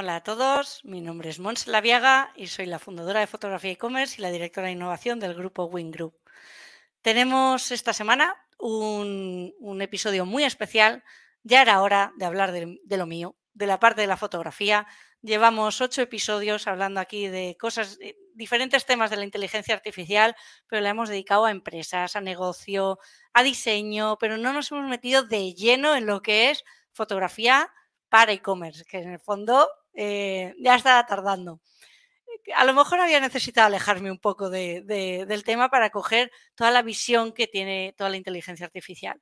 Hola a todos, mi nombre es Mons Laviaga y soy la fundadora de Fotografía e-commerce y la directora de innovación del grupo Wing Group. Tenemos esta semana un, episodio muy especial. Ya era hora de hablar de, lo mío, de la parte de la fotografía. Llevamos ocho episodios hablando aquí de cosas, diferentes temas de la inteligencia artificial, pero la hemos dedicado a empresas, a negocio, a diseño, pero no nos hemos metido de lleno en lo que es fotografía para e-commerce, que en el fondo eh, ya estaba tardando. A lo mejor había necesitado alejarme un poco del tema para coger toda la visión que tiene toda la inteligencia artificial.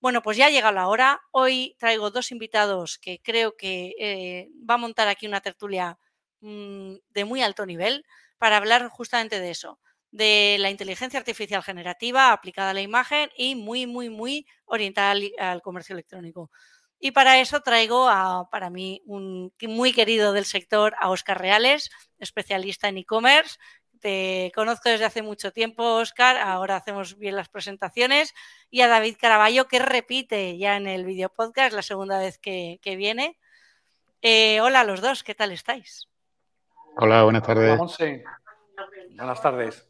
Bueno, pues ya ha llegado la hora. Hoy traigo dos invitados que creo que eh, va a montar aquí una tertulia mm, de muy alto nivel para hablar justamente de eso, de la inteligencia artificial generativa aplicada a la imagen y muy, muy, muy orientada al comercio electrónico. Y para eso traigo a, para mí, un muy querido del sector, a Oscar Reales, especialista en e-commerce. Te conozco desde hace mucho tiempo, Oscar. Ahora hacemos bien las presentaciones. Y a David Caraballo, que repite ya en el video podcast, la segunda vez que, viene. Eh, hola a los dos, ¿qué tal estáis? Hola, buenas tardes. Buenas tardes.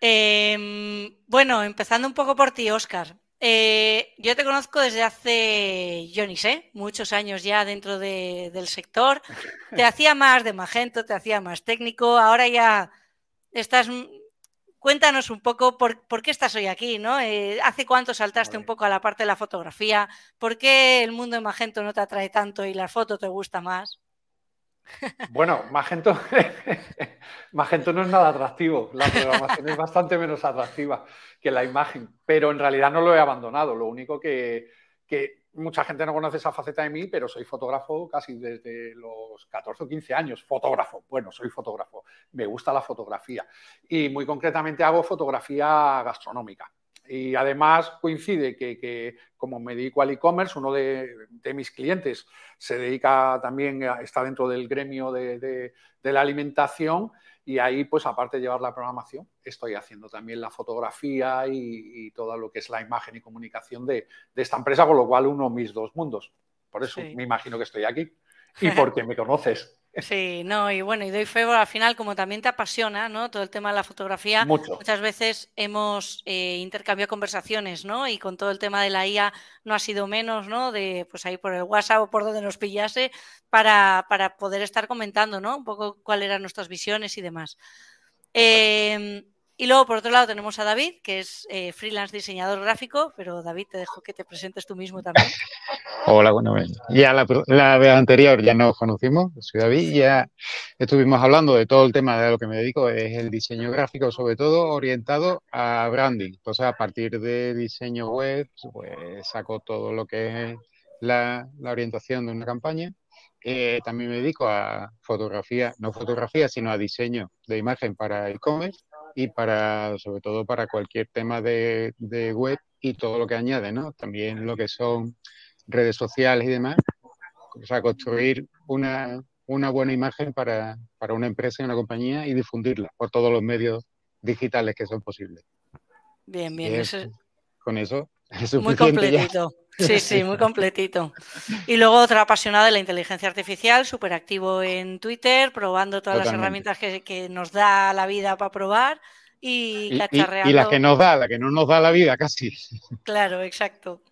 Em, bueno, empezando un poco por ti, Oscar. Eh, yo te conozco desde hace, yo ni sé, muchos años ya dentro del sector. Te hacía más de Magento, te hacía más técnico. Ahora ya estás. Cuéntanos un poco por, qué estás hoy aquí, ¿no? Eh, ¿Hace cuánto saltaste un poco a la parte de la fotografía? ¿Por qué el mundo de Magento no te atrae tanto y la foto te gusta más? Bueno, Magento, Magento no es nada atractivo. La programación es bastante menos atractiva que la imagen, pero en realidad no lo he abandonado. Lo único que, mucha gente no conoce esa faceta de mí, pero soy fotógrafo casi desde los 14 o 15 años. Fotógrafo, bueno, soy fotógrafo. Me gusta la fotografía. Y muy concretamente hago fotografía gastronómica. Y además coincide que, como me dedico al e-commerce, uno de, mis clientes se dedica también, está dentro del gremio de, la alimentación y ahí, pues aparte de llevar la programación, estoy haciendo también la fotografía y, todo lo que es la imagen y comunicación de, esta empresa, con lo cual uno mis dos mundos. Por eso me imagino que estoy aquí y porque me conoces. Sí, no, y bueno, y doy fe al final, como también te apasiona, ¿no? Todo el tema de la fotografía, muchas veces hemos eh, intercambiado conversaciones, ¿no? Y con todo el tema de la IA no ha sido menos, ¿no? De pues ahí por el WhatsApp o por donde nos pillase, para, para poder estar comentando, ¿no? Un poco cuáles eran nuestras visiones y demás. Eh, y luego, por otro lado, tenemos a David, que es eh, freelance diseñador gráfico, pero David, te dejo que te presentes tú mismo también. Hola, bueno, ya la, la, vez anterior ya nos conocimos, soy David, ya estuvimos hablando de todo el tema de lo que me dedico, es el diseño gráfico, sobre todo orientado a branding. Entonces, a partir de diseño web, pues saco todo lo que es la, la orientación de una campaña. Eh, también me dedico a fotografía, no fotografía, sino a diseño de imagen para e-commerce y para, sobre todo para cualquier tema de, web y todo lo que añade, ¿no? También lo que son redes sociales y demás. O sea, construir una, buena imagen para, una empresa y una compañía y difundirla por todos los medios digitales que son posibles. Bien, bien. Con eso es Muy completito. Sí, sí, muy completito. Y luego otra apasionada de la inteligencia artificial, súper activo en Twitter, probando todas las herramientas que, nos da la vida para probar y, cacharreando. Y, la que nos da, la que no nos da la vida casi. Claro, exacto.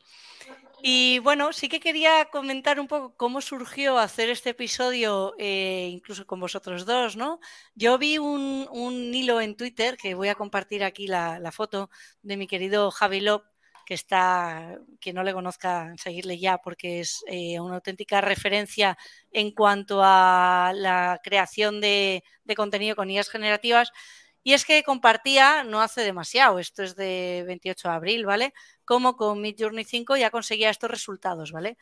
Y bueno, sí que quería comentar un poco cómo surgió hacer este episodio, eh, incluso con vosotros dos, ¿no? Yo vi un, hilo en Twitter, que voy a compartir aquí la, la foto, de mi querido Javi Lop, que está, que no le conozca, seguirle ya, porque es eh, una auténtica referencia en cuanto a la creación de, contenido con IAs generativas. Y es que compartía, no hace demasiado, esto es de 28 de abril, ¿vale? Como con Midjourney 5 ya conseguía estos resultados, ¿vale?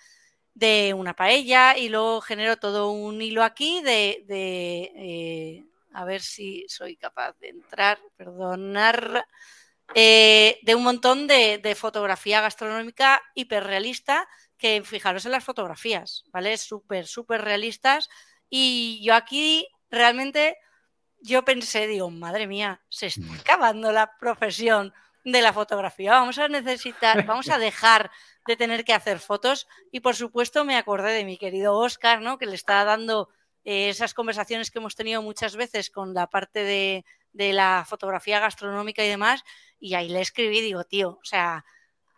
De una paella y luego generó todo un hilo aquí de, eh, a ver si soy capaz de entrar, perdonar, eh, de un montón de, fotografía gastronómica hiperrealista que fijaros en las fotografías, ¿vale? Súper, súper realistas. Y yo aquí realmente, yo pensé, digo, madre mía, se está acabando la profesión de la fotografía. Vamos a necesitar, vamos a dejar de tener que hacer fotos. Y por supuesto me acordé de mi querido Oscar, ¿no? Que le está dando eh, esas conversaciones que hemos tenido muchas veces con la parte de, la fotografía gastronómica y demás, y ahí le escribí, digo, tío, o sea,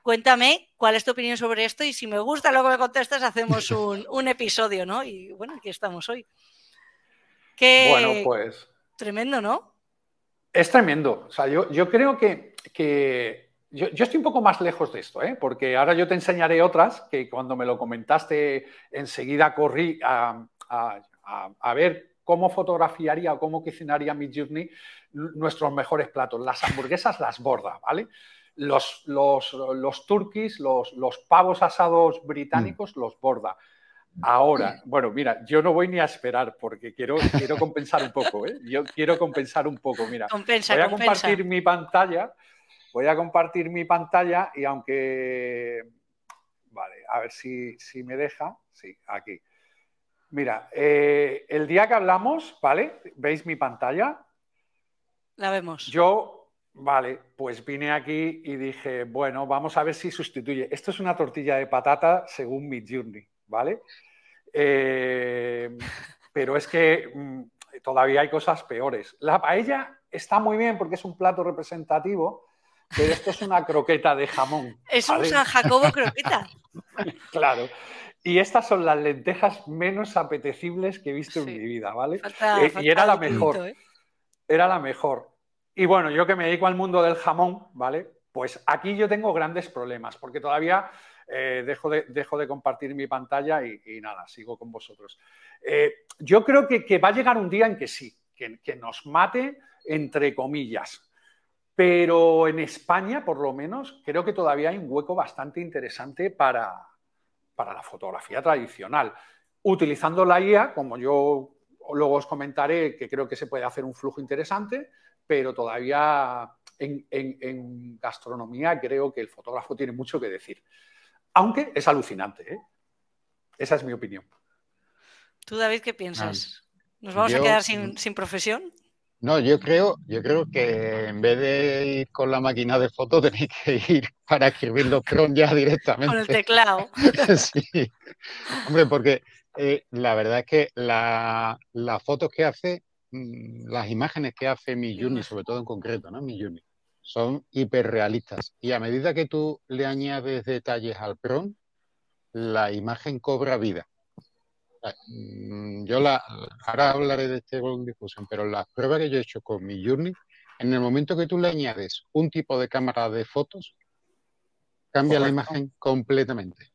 cuéntame cuál es tu opinión sobre esto y si me gusta lo que me contestas, hacemos un, episodio, ¿no? Y bueno, aquí estamos hoy. bueno, pues. Tremendo, ¿no? Es tremendo. O sea, yo, yo creo que, que yo, estoy un poco más lejos de esto, ¿eh? porque ahora yo te enseñaré otras que cuando me lo comentaste enseguida corrí a, ver cómo fotografiaría o cómo cocinaría mi journey nuestros mejores platos. Las hamburguesas las borda, ¿vale? Los, los, los turquís, los, los, pavos asados británicos mm. los borda. Ahora, bueno, mira, yo no voy ni a esperar porque quiero, quiero compensar un poco, ¿eh? Yo quiero compensar un poco, mira. Compensa, voy a compartir mi pantalla Voy a compartir mi pantalla y aunque... Vale, a ver si, me deja. Sí, aquí. Mira, eh, el día que hablamos, ¿vale? ¿Veis mi pantalla? La vemos. Yo, vale, pues vine aquí y dije, bueno, vamos a ver si sustituye. Esto es una tortilla de patata según mi journey, ¿vale? Eh, pero es que mm, todavía hay cosas peores. La paella está muy bien porque es un plato representativo, pero esto es una croqueta de jamón. Es un San Jacobo croqueta. claro. Y estas son las lentejas menos apetecibles que he visto en mi vida, ¿vale? Eh, y era la mejor. ¿eh? Era la mejor. Y bueno, yo que me dedico al mundo del jamón, ¿vale? Pues aquí yo tengo grandes problemas, porque todavía eh, dejo, de, dejo, de, compartir mi pantalla y, nada, sigo con vosotros. yo creo que, va a llegar un día en que sí, que, que nos mate, entre comillas, pero en España, por lo menos, creo que todavía hay un hueco bastante interesante para, la fotografía tradicional. Utilizando la IA, como yo luego os comentaré, que creo que se puede hacer un flujo interesante, pero todavía en, gastronomía creo que el fotógrafo tiene mucho que decir. Aunque es alucinante. ¿eh? Esa es mi opinión. ¿Tú, David, qué piensas? ¿Nos vamos a quedar sin, sin profesión? No, yo creo, yo creo que en vez de ir con la máquina de fotos, tenéis que ir para escribir los prompts ya directamente. Con el teclado. sí. Hombre, porque eh, la verdad es que las fotos que hace, mm, las imágenes que hace mi Juni, sobre todo en concreto, ¿no? Mi Juni, son hiperrealistas. Y a medida que tú le añades detalles al prompt, la imagen cobra vida. Mm, yo la, ahora hablaré de este Diffusion, pero las pruebas que yo he hecho con mi Journey, en el momento que tú le añades un tipo de cámara de fotos, cambia la imagen completamente.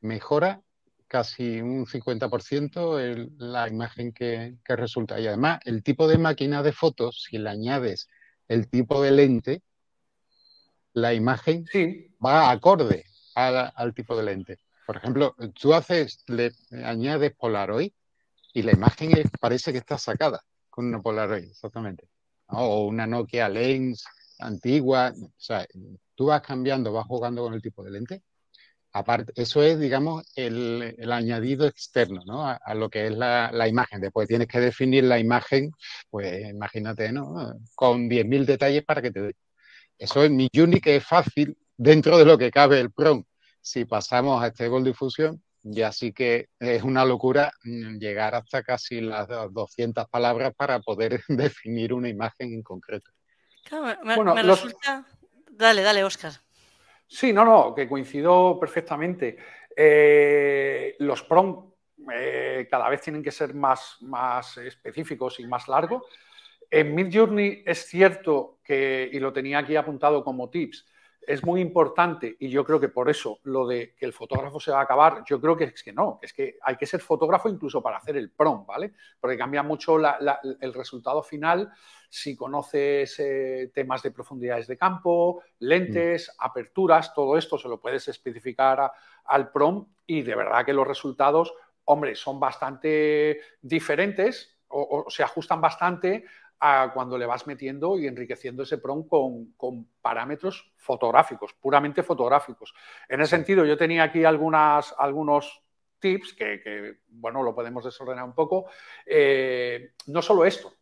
Mejora casi un 50% la imagen que, resulta. Y además, el tipo de máquina de fotos, si le añades el tipo de lente, la imagen va acorde al tipo de lente. Por ejemplo, tú haces, le añades Polaroid y la imagen parece que está sacada con una Polaroid, exactamente. O una Nokia Lens antigua. O sea, tú vas cambiando, vas jugando con el tipo de lente. Aparte, eso es, digamos, el, añadido externo ¿no? a, lo que es la, imagen. Después tienes que definir la imagen, pues imagínate, ¿no? Con 10.000 detalles para que te dé. Eso es mi que es fácil dentro de lo que cabe el PROM si pasamos a este Gold Diffusion, ya sí que es una locura mm, llegar hasta casi las 200 palabras para poder definir una imagen en concreto. me, resulta... Dale, dale, Oscar. Sí, no, no, que coincido perfectamente. Eh, los PROM eh, cada vez tienen que ser más, más específicos y más largos. En Midjourney es cierto que, y lo tenía aquí apuntado como tips, es muy importante y yo creo que por eso lo de que el fotógrafo se va a acabar, yo creo que es que no, que es que hay que ser fotógrafo incluso para hacer el prom, ¿vale? Porque cambia mucho el resultado final si conoces eh, temas de profundidades de campo, lentes, mm. aperturas, todo esto se lo puedes especificar al prom y de verdad que los resultados, hombre, son bastante diferentes o se ajustan bastante cuando le vas metiendo y enriqueciendo ese PROM con, parámetros fotográficos, puramente fotográficos. En ese sentido, yo tenía aquí algunas, algunos tips que, bueno, lo podemos desordenar un poco. Eh, no solo esto,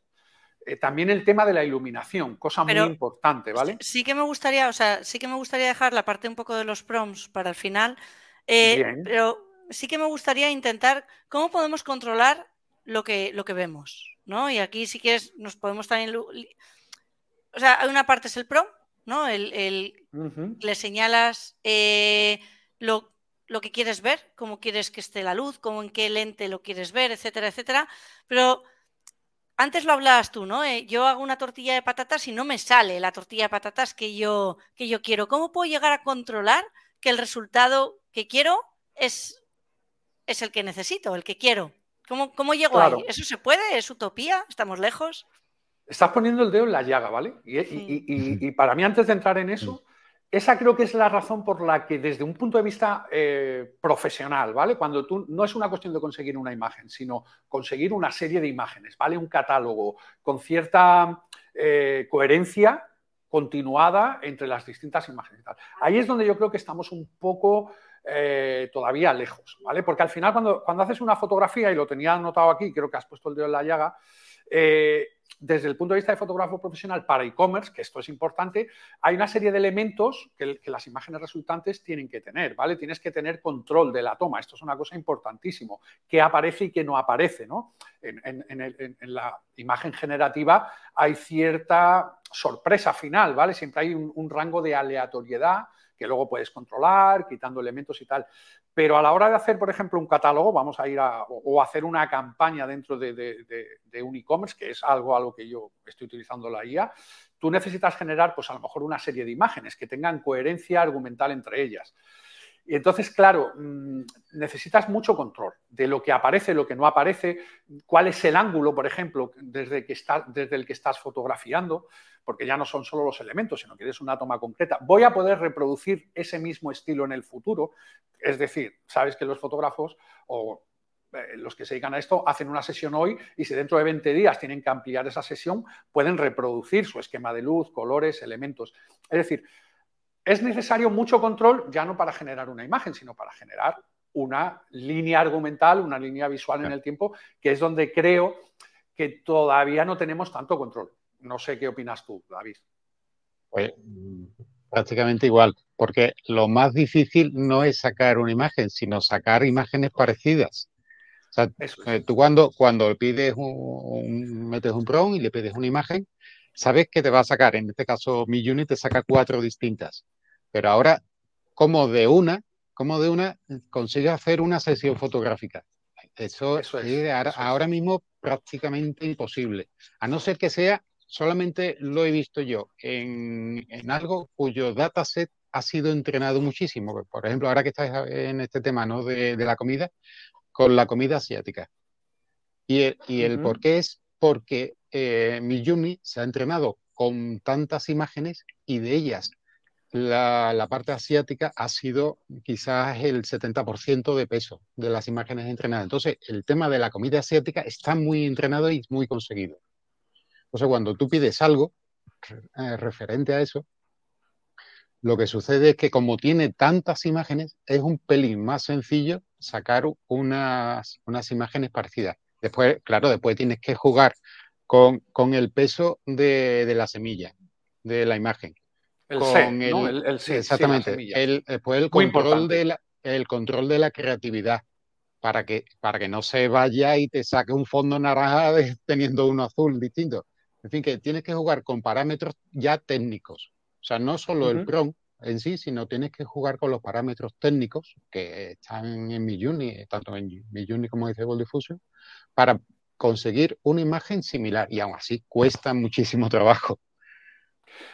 eh, también el tema de la iluminación, cosa muy importante, ¿vale? Sí que me gustaría, o sea, sí que me gustaría dejar la parte un poco de los prompts para el final, eh, pero sí que me gustaría intentar cómo podemos controlar lo que, lo que vemos, ¿no? Y aquí si quieres nos podemos también... O sea, hay una parte es el pro, ¿no? El, le señalas eh, lo, lo, que quieres ver, cómo quieres que esté la luz, cómo en qué lente lo quieres ver, etcétera, etcétera. Pero antes lo hablabas tú, ¿no? Eh, yo hago una tortilla de patatas y no me sale la tortilla de patatas que yo, que yo quiero. ¿Cómo puedo llegar a controlar que el resultado que quiero es, es el que necesito, el que quiero? ¿Cómo, cómo llego ahí? ¿Eso se puede? ¿Es utopía? ¿Estamos lejos? Estás poniendo el dedo en la llaga, ¿vale? Y, para mí, antes de entrar en eso, esa creo que es la razón por la que desde un punto de vista eh, profesional, ¿vale? Cuando tú no es una cuestión de conseguir una imagen, sino conseguir una serie de imágenes, ¿vale? Un catálogo con cierta eh, coherencia continuada entre las distintas imágenes. Ahí es donde yo creo que estamos un poco eh, todavía lejos, ¿vale? Porque al final cuando, cuando haces una fotografía, y lo tenía anotado aquí, creo que has puesto el dedo en la llaga, desde el punto de vista de fotógrafo profesional para e-commerce, que esto es importante, hay una serie de elementos que, las imágenes resultantes tienen que tener, ¿vale? Tienes que tener control de la toma, esto es una cosa importantísimo, qué aparece y qué no aparece, ¿no? En, la imagen generativa hay cierta sorpresa final, ¿vale? Siempre hay un rango de aleatoriedad que luego puedes controlar, quitando elementos y tal. Pero a la hora de hacer, por ejemplo, un catálogo, vamos a ir a, o, hacer una campaña dentro de, un e-commerce, que es algo, algo que yo estoy utilizando la IA, tú necesitas generar, pues a lo mejor una serie de imágenes que tengan coherencia argumental entre ellas. Y entonces, claro, mm, necesitas mucho control de lo que aparece, lo que no aparece, cuál es el ángulo, por ejemplo, desde, el que estás fotografiando, porque ya no son solo los elementos, sino que es una toma concreta. Voy a poder reproducir ese mismo estilo en el futuro. Es decir, sabes que los fotógrafos o eh, los que se dedican a esto hacen una sesión hoy y si dentro de 20 días tienen que ampliar esa sesión, pueden reproducir su esquema de luz, colores, elementos. Es decir, es necesario mucho control ya no para generar una imagen, sino para generar una línea argumental, una línea visual en el tiempo, que es donde creo que todavía no tenemos tanto control. No sé qué opinas tú, David. Pues prácticamente igual, porque lo más difícil no es sacar una imagen, sino sacar imágenes parecidas. O sea, eh, tú cuando, cuando pides un, metes un prompt y le pides una imagen, sabes que te va a sacar, en este caso mi unit te saca cuatro distintas. Pero ahora, como de una, como de una, consigues hacer una sesión fotográfica. Eso, es, ahora, mismo prácticamente imposible. A no ser que sea, solamente lo he visto yo, en, algo cuyo dataset ha sido entrenado muchísimo. Por ejemplo, ahora que estás en este tema ¿no? de, la comida, con la comida asiática. Y el, y el por qué es porque eh, Miyumi se ha entrenado con tantas imágenes y de ellas la, parte asiática ha sido quizás el 70% de peso de las imágenes entrenadas. Entonces, el tema de la comida asiática está muy entrenado y muy conseguido. Entonces, cuando tú pides algo eh, referente a eso, lo que sucede es que como tiene tantas imágenes, es un pelín más sencillo sacar unas, unas imágenes parecidas. Después, claro, después tienes que jugar con, con el peso de, de la semilla, de la imagen el el, exactamente. el, el control de la, el control de la creatividad para que, para que no se vaya y te saque un fondo naranja teniendo uno azul distinto. En fin, que tienes que jugar con parámetros ya técnicos. O sea, no solo el PROM en sí, sino tienes que jugar con los parámetros técnicos que están en Midjourney, tanto en Midjourney como en Disable Diffusion, para conseguir una imagen similar. Y aún así cuesta muchísimo trabajo.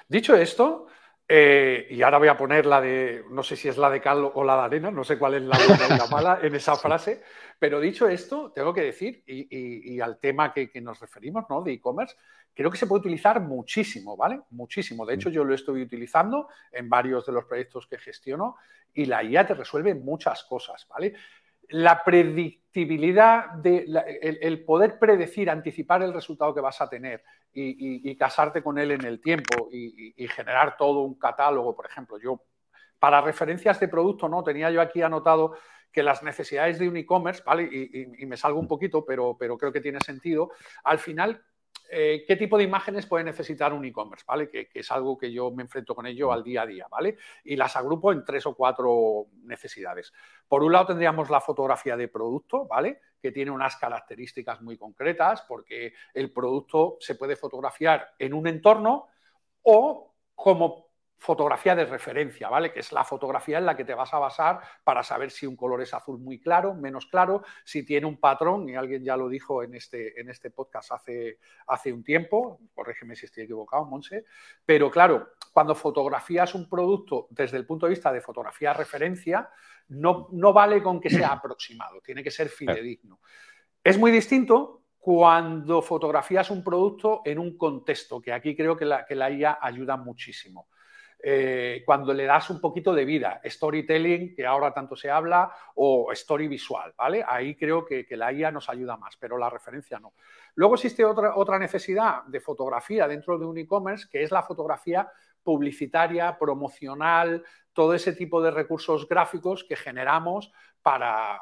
Dicho esto, eh, y ahora voy a poner la de, no sé si es la de cal o la de arena, no sé cuál es la buena y la mala en esa frase, pero dicho esto, tengo que decir, y, al tema que, nos referimos, ¿no? De e-commerce, creo que se puede utilizar muchísimo, ¿vale? Muchísimo. De hecho, yo lo estoy utilizando en varios de los proyectos que gestiono y la IA te resuelve muchas cosas, ¿vale? La predictibilidad, de, el poder predecir, anticipar el resultado que vas a tener, y, casarte con él en el tiempo y, generar todo un catálogo, por ejemplo. Yo, para referencias de producto, no tenía yo aquí anotado que las necesidades de un e-commerce, ¿vale? Y, me salgo un poquito, pero, pero creo que tiene sentido. Al final, eh, qué tipo de imágenes puede necesitar un e-commerce, ¿vale? Que, es algo que yo me enfrento con ello al día a día, ¿vale? Y las agrupo en tres o cuatro necesidades. Por un lado tendríamos la fotografía de producto, ¿vale? Que tiene unas características muy concretas porque el producto se puede fotografiar en un entorno o como fotografía de referencia, ¿vale? Que es la fotografía en la que te vas a basar para saber si un color es azul muy claro, menos claro, si tiene un patrón, y alguien ya lo dijo en este, en este podcast hace, hace un tiempo, corrígeme si estoy equivocado, Monse, pero claro, cuando fotografías un producto desde el punto de vista de fotografía referencia, no, no vale con que sea aproximado, tiene que ser fidedigno. Es muy distinto cuando fotografías un producto en un contexto, que aquí creo que la, que la IA ayuda muchísimo. Eh, cuando le das un poquito de vida, storytelling, que ahora tanto se habla, o story visual, ¿vale? Ahí creo que, la IA nos ayuda más, pero la referencia no. Luego existe otra, otra necesidad de fotografía dentro de un e-commerce, que es la fotografía publicitaria, promocional, todo ese tipo de recursos gráficos que generamos para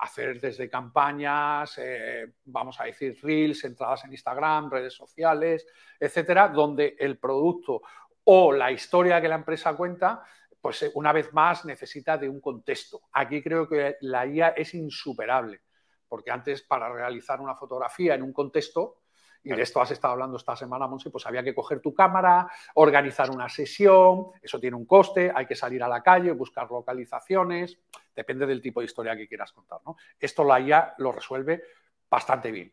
hacer desde campañas, eh, vamos a decir, reels, entradas en Instagram, redes sociales, etcétera, donde el producto o la historia que la empresa cuenta, pues eh, una vez más necesita de un contexto. Aquí creo que la IA es insuperable, porque antes para realizar una fotografía en un contexto, y de esto has estado hablando esta semana, Monse, pues había que coger tu cámara, organizar una sesión, eso tiene un coste, hay que salir a la calle, buscar localizaciones, depende del tipo de historia que quieras contar. Esto la IA lo resuelve bastante bien.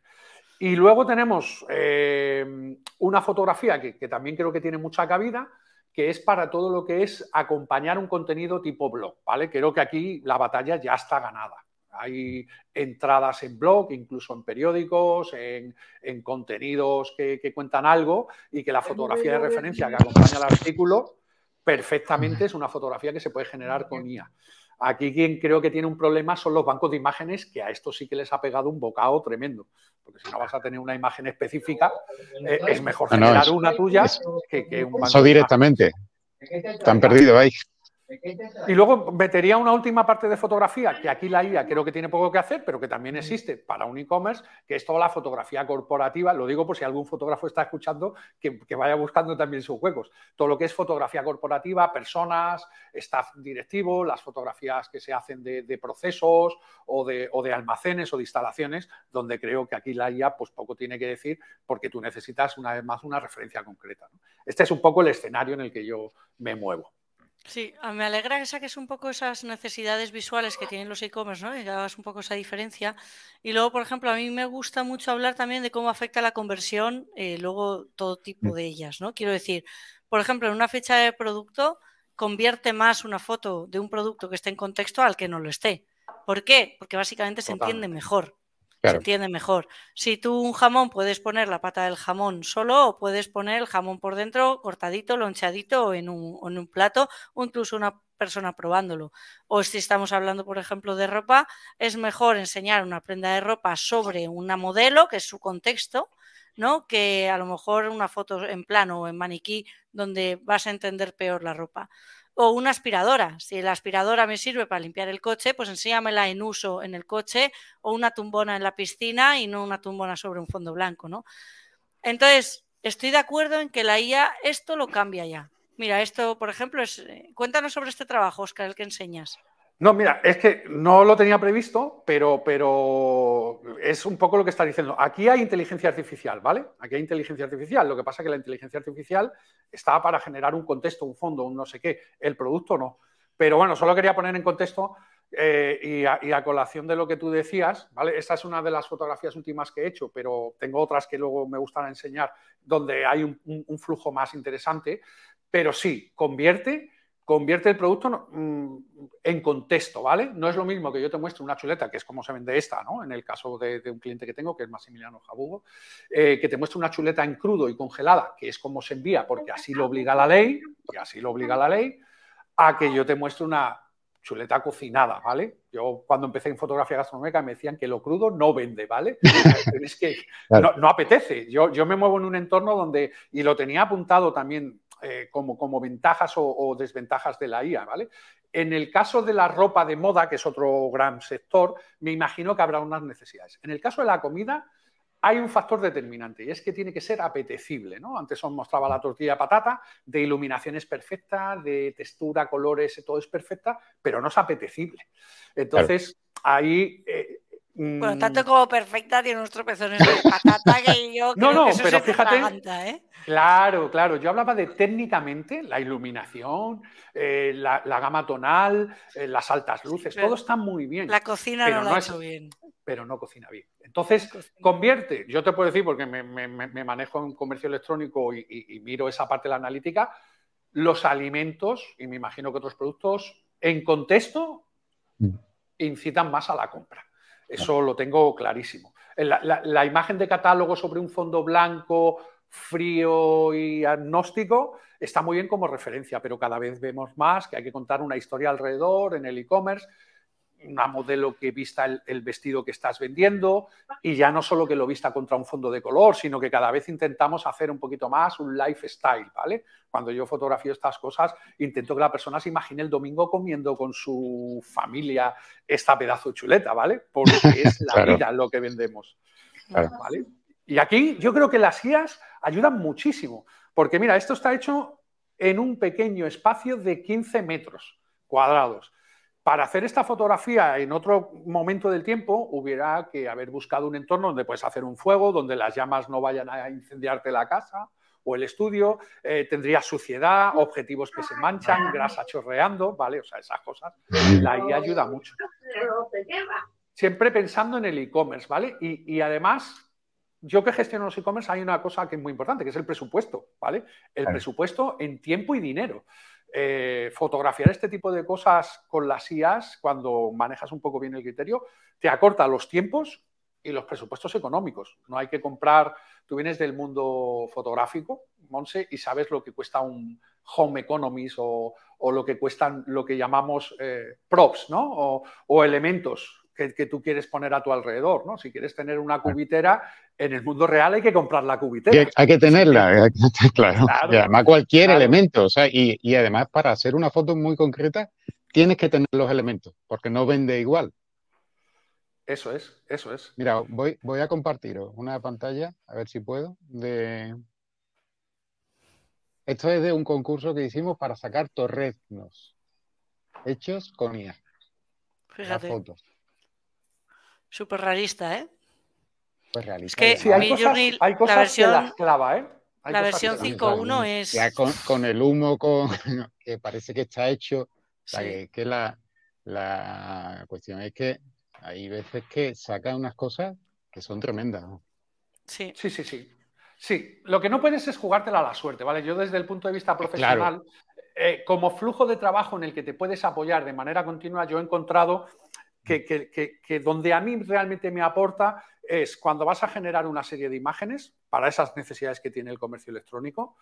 Y luego tenemos eh, una fotografía que, también creo que tiene mucha cabida, que es para todo lo que es acompañar un contenido tipo blog, ¿vale? Creo que aquí la batalla ya está ganada. Hay entradas en blog, incluso en periódicos, en, contenidos que, que, cuentan algo y que la fotografía de referencia que acompaña el artículo perfectamente es una fotografía que se puede generar con IA. Aquí quien creo que tiene un problema son los bancos de imágenes, que a esto sí que les ha pegado un bocado tremendo. Porque si no vas a tener una imagen específica, eh, es mejor generar una tuya que, un banco. Eso directamente. Están perdido ahí. Y luego metería una última parte de fotografía, que aquí la IA creo que tiene poco que hacer, pero que también existe para un e-commerce, que es toda la fotografía corporativa. Lo digo por si algún fotógrafo está escuchando, que, vaya buscando también sus juegos. Todo lo que es fotografía corporativa, personas, staff directivo, las fotografías que se hacen de, procesos o de, o de, almacenes o de instalaciones, donde creo que aquí la IA pues poco tiene que decir, porque tú necesitas una vez más una referencia concreta. Este es un poco el escenario en el que yo me muevo. Sí, me alegra que saques un poco esas necesidades visuales que tienen los e-commerce, ¿no? Y que hagas un poco esa diferencia. Y luego, por ejemplo, a mí me gusta mucho hablar también de cómo afecta la conversión, eh, luego todo tipo mm. de ellas, ¿no? Quiero decir, por ejemplo, en una fecha de producto convierte más una foto de un producto que esté en contexto al que no lo esté. ¿Por qué? Porque básicamente se entiende mejor. Se entiende mejor. Si tú un jamón puedes poner la pata del jamón solo o puedes poner el jamón por dentro cortadito, lonchadito en un, en un plato o incluso una persona probándolo. O si estamos hablando, por ejemplo, de ropa, es mejor enseñar una prenda de ropa sobre una modelo, que es su contexto, ¿no? Que a lo mejor una foto en plano o en maniquí donde vas a entender peor la ropa o una aspiradora. Si la aspiradora me sirve para limpiar el coche, pues enséñamela en uso en el coche o una tumbona en la piscina y no una tumbona sobre un fondo blanco, ¿no? Entonces, estoy de acuerdo en que la IA esto lo cambia ya. Mira, esto, por ejemplo, es... Eh, cuéntanos sobre este trabajo, Oscar, el que enseñas. No, mira, es que no lo tenía previsto, pero, pero es un poco lo que está diciendo. Aquí hay inteligencia artificial, ¿vale? Aquí hay inteligencia artificial. Lo que pasa es que la inteligencia artificial está para generar un contexto, un fondo, un no sé qué. El producto no. Pero bueno, solo quería poner en contexto eh, y, a, colación de lo que tú decías, ¿vale? Esta es una de las fotografías últimas que he hecho, pero tengo otras que luego me gustan enseñar donde hay un flujo más interesante. Pero sí, convierte convierte el producto mm, en contexto, ¿vale? No es lo mismo que yo te muestre una chuleta, que es como se vende esta, ¿no? En el caso de, un cliente que tengo, que es Maximiliano Jabugo, eh, que te muestre una chuleta en crudo y congelada, que es como se envía, porque así lo obliga la ley, y así lo obliga la ley, a que yo te muestre una chuleta cocinada, ¿vale? Yo cuando empecé en fotografía gastronómica me decían que lo crudo no vende, ¿vale? es que no, apetece. Yo, yo me muevo en un entorno donde, y lo tenía apuntado también eh, como, como, ventajas o, desventajas de la IA, ¿vale? En el caso de la ropa de moda, que es otro gran sector, me imagino que habrá unas necesidades. En el caso de la comida, hay un factor determinante y es que tiene que ser apetecible, ¿no? Antes os mostraba la tortilla de patata, de iluminación es perfecta, de textura, colores, todo es perfecta, pero no es apetecible. Entonces, ahí... Eh, bueno, mm, tanto como perfecta tiene unos tropezones de patata que yo no, no, pero fíjate, ¿eh? claro, claro. Yo hablaba de técnicamente la iluminación, eh, la, gama tonal, las altas luces, todo está muy bien. La cocina no lo ha hecho bien pero no cocina bien. Entonces, convierte, yo te puedo decir, porque me, manejo en comercio electrónico y, miro esa parte de la analítica, los alimentos, y me imagino que otros productos, en contexto, mm. incitan más a la compra. Eso lo tengo clarísimo. La, imagen de catálogo sobre un fondo blanco, frío y agnóstico está muy bien como referencia, pero cada vez vemos más que hay que contar una historia alrededor en el e-commerce una modelo que vista el, vestido que estás vendiendo y ya no solo que lo vista contra un fondo de color, sino que cada vez intentamos hacer un poquito más un lifestyle, ¿vale? Cuando yo fotografío estas cosas, intento que la persona se imagine el domingo comiendo con su familia esta pedazo de chuleta, ¿vale? Porque es la vida lo que vendemos. ¿vale? Y aquí yo creo que las guías ayudan muchísimo, porque mira, esto está hecho en un pequeño espacio de 15 metros cuadrados. Para hacer esta fotografía en otro momento del tiempo hubiera que haber buscado un entorno donde puedes hacer un fuego, donde las llamas no vayan a incendiarte la casa o el estudio, eh, tendría suciedad, objetivos que se manchan, grasa chorreando, ¿vale? O sea, esas cosas. La IA ayuda mucho. Siempre pensando en el e-commerce, ¿vale? Y, además, yo que gestiono los e-commerce hay una cosa que es muy importante, que es el presupuesto, ¿vale? El presupuesto en tiempo y dinero. Eh, fotografiar este tipo de cosas con las IAS, cuando manejas un poco bien el criterio, te acorta los tiempos y los presupuestos económicos. No hay que comprar, tú vienes del mundo fotográfico, Monse, y sabes lo que cuesta un home economies o, lo que cuestan lo que llamamos eh, props, ¿no? o elementos que, tú quieres poner a tu alrededor, ¿no? Si quieres tener una cubitera, en el mundo real hay que comprar la cubitera. Hay que tenerla, claro. Y además cualquier elemento, o sea, y, además para hacer una foto muy concreta tienes que tener los elementos, porque no vende igual. Eso es, eso es. Mira, voy, voy a compartir una pantalla, a ver si puedo, de... Esto es de un concurso que hicimos para sacar torreznos hechos con IA. Fíjate. fotos. Súper realista, ¿eh? Pues realista. Es que sí, hay, cosas, hay cosas la versión, que las clava, ¿eh? la versión 5.1 es... Ya con, el humo con, que parece que está hecho. que, la, la, cuestión es que hay veces que saca unas cosas que son tremendas. Sí. sí, sí, sí. Sí, lo que no puedes es jugártela a la suerte, ¿vale? Yo desde el punto de vista profesional, eh, como flujo de trabajo en el que te puedes apoyar de manera continua, yo he encontrado que, donde a mí realmente me aporta es cuando vas a generar una serie de imágenes para esas necesidades que tiene el comercio electrónico,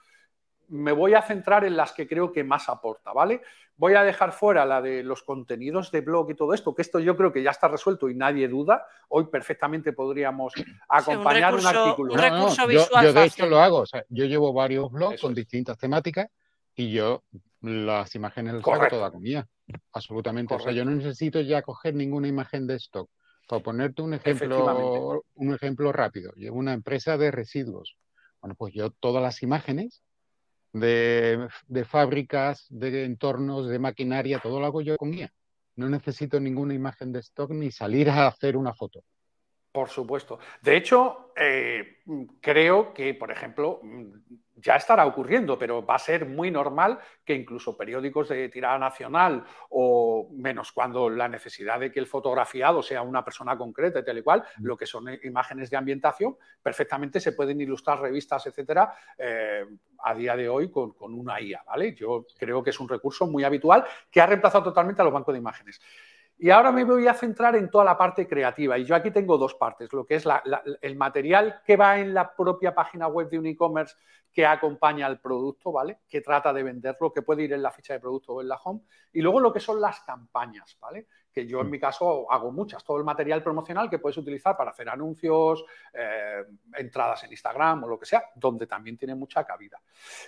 me voy a centrar en las que creo que más aporta, ¿vale? Voy a dejar fuera la de los contenidos de blog y todo esto, que esto yo creo que ya está resuelto y nadie duda. Hoy perfectamente podríamos acompañar un, artículo. Un recurso visual yo, de hecho lo hago, yo llevo varios blogs con distintas temáticas y yo las imágenes las toda con Absolutamente. O sea, yo no necesito ya coger ninguna imagen de stock. Para ponerte un ejemplo, un ejemplo rápido, llevo una empresa de residuos. Bueno, pues yo todas las imágenes de, fábricas, de entornos, de maquinaria, todo lo hago yo con guía. No necesito ninguna imagen de stock ni salir a hacer una foto. Por supuesto. De hecho, eh, creo que, por ejemplo, ya estará ocurriendo, pero va a ser muy normal que incluso periódicos de tirada nacional o menos cuando la necesidad de que el fotografiado sea una persona concreta y tal y cual, lo que son imágenes de ambientación, perfectamente se pueden ilustrar revistas, etcétera, eh, a día de hoy con, con una IA, ¿vale? Yo creo que es un recurso muy habitual que ha reemplazado totalmente a los bancos de imágenes. Y ahora me voy a centrar en toda la parte creativa. Y yo aquí tengo dos partes, lo que es el material que va en la propia página web de un e-commerce que acompaña al producto, ¿vale? Que trata de venderlo, que puede ir en la ficha de producto o en la home. Y luego lo que son las campañas, ¿vale? Que yo en mi caso hago muchas, todo el material promocional que puedes utilizar para hacer anuncios, eh, entradas en Instagram o lo que sea, donde también tiene mucha cabida.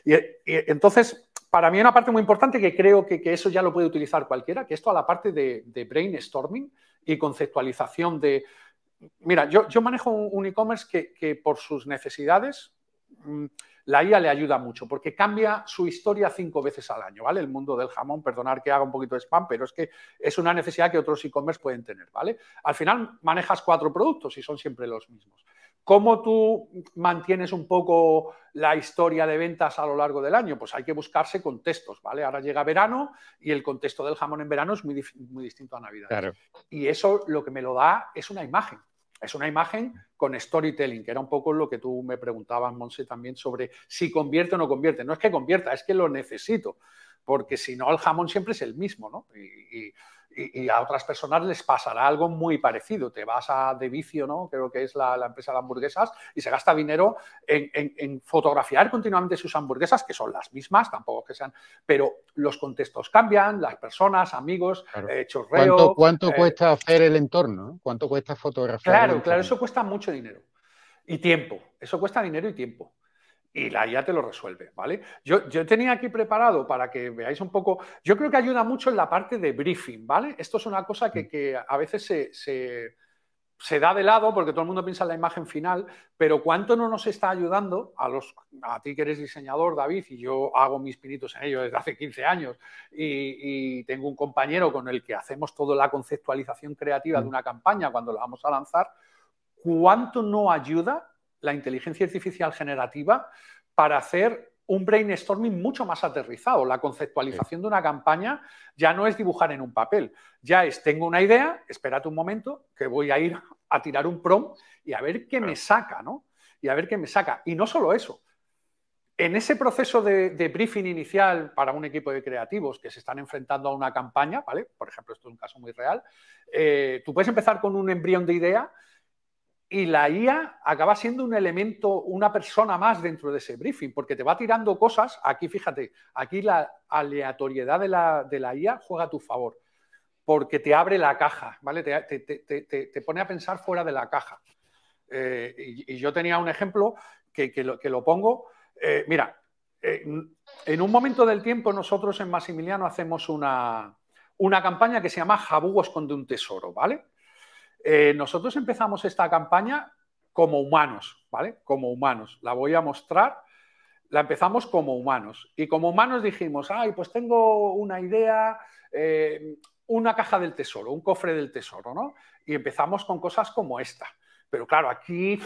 y entonces, para mí una parte muy importante que creo que, eso ya lo puede utilizar cualquiera, que es toda la parte de, brainstorming y conceptualización de mira, yo, yo manejo un, e-commerce que, por sus necesidades mm, la IA le ayuda mucho porque cambia su historia cinco veces al año, ¿vale? El mundo del jamón, perdonar que haga un poquito de spam, pero es que es una necesidad que otros e-commerce pueden tener, ¿vale? Al final manejas cuatro productos y son siempre los mismos. ¿Cómo tú mantienes un poco la historia de ventas a lo largo del año? Pues hay que buscarse contextos, ¿vale? Ahora llega verano y el contexto del jamón en verano es muy, muy distinto a Navidad. Claro. Y eso lo que me lo da es una imagen. Es una imagen con storytelling, que era un poco lo que tú me preguntabas, Monse, también sobre si convierte o no convierte. No es que convierta, es que lo necesito, porque si no, el jamón siempre es el mismo, ¿no? y, y, a otras personas les pasará algo muy parecido. Te vas a De Vicio, ¿no? creo que es la, empresa de hamburguesas, y se gasta dinero en, fotografiar continuamente sus hamburguesas, que son las mismas, tampoco que sean, pero los contextos cambian, las personas, amigos, eh, chorreo. ¿Cuánto, eh, cuesta hacer el entorno? ¿Cuánto cuesta fotografiar? Claro, claro, eso cuesta mucho dinero. Y tiempo. Eso cuesta dinero y tiempo y la IA te lo resuelve, ¿vale? Yo, yo, tenía aquí preparado para que veáis un poco, yo creo que ayuda mucho en la parte de briefing, ¿vale? Esto es una cosa que, a veces se, se, da de lado porque todo el mundo piensa en la imagen final, pero ¿cuánto no nos está ayudando a, los, a ti que eres diseñador, David, y yo hago mis pinitos en ello desde hace 15 años y, y tengo un compañero con el que hacemos toda la conceptualización creativa de mm. una campaña cuando la vamos a lanzar, ¿cuánto no ayuda la inteligencia artificial generativa para hacer un brainstorming mucho más aterrizado. La conceptualización de una campaña ya no es dibujar en un papel, ya es tengo una idea, espérate un momento, que voy a ir a tirar un prompt y a ver qué me saca, ¿no? Y a ver qué me saca. Y no solo eso. En ese proceso de, briefing inicial para un equipo de creativos que se están enfrentando a una campaña, ¿vale? Por ejemplo, esto es un caso muy real, eh, tú puedes empezar con un embrión de idea y la IA acaba siendo un elemento, una persona más dentro de ese briefing, porque te va tirando cosas. Aquí, fíjate, aquí la aleatoriedad de la, de la IA juega a tu favor, porque te abre la caja, ¿vale? Te, pone a pensar fuera de la caja. Eh, y, yo tenía un ejemplo que, lo, que lo, pongo. Eh, mira, en un momento del tiempo nosotros en Massimiliano hacemos una, una campaña que se llama Jabugo esconde un tesoro, ¿vale? Eh, nosotros empezamos esta campaña como humanos, ¿vale? Como humanos. La voy a mostrar. La empezamos como humanos. Y como humanos dijimos, ay, pues tengo una idea, eh, una caja del tesoro, un cofre del tesoro, ¿no? Y empezamos con cosas como esta. Pero claro, aquí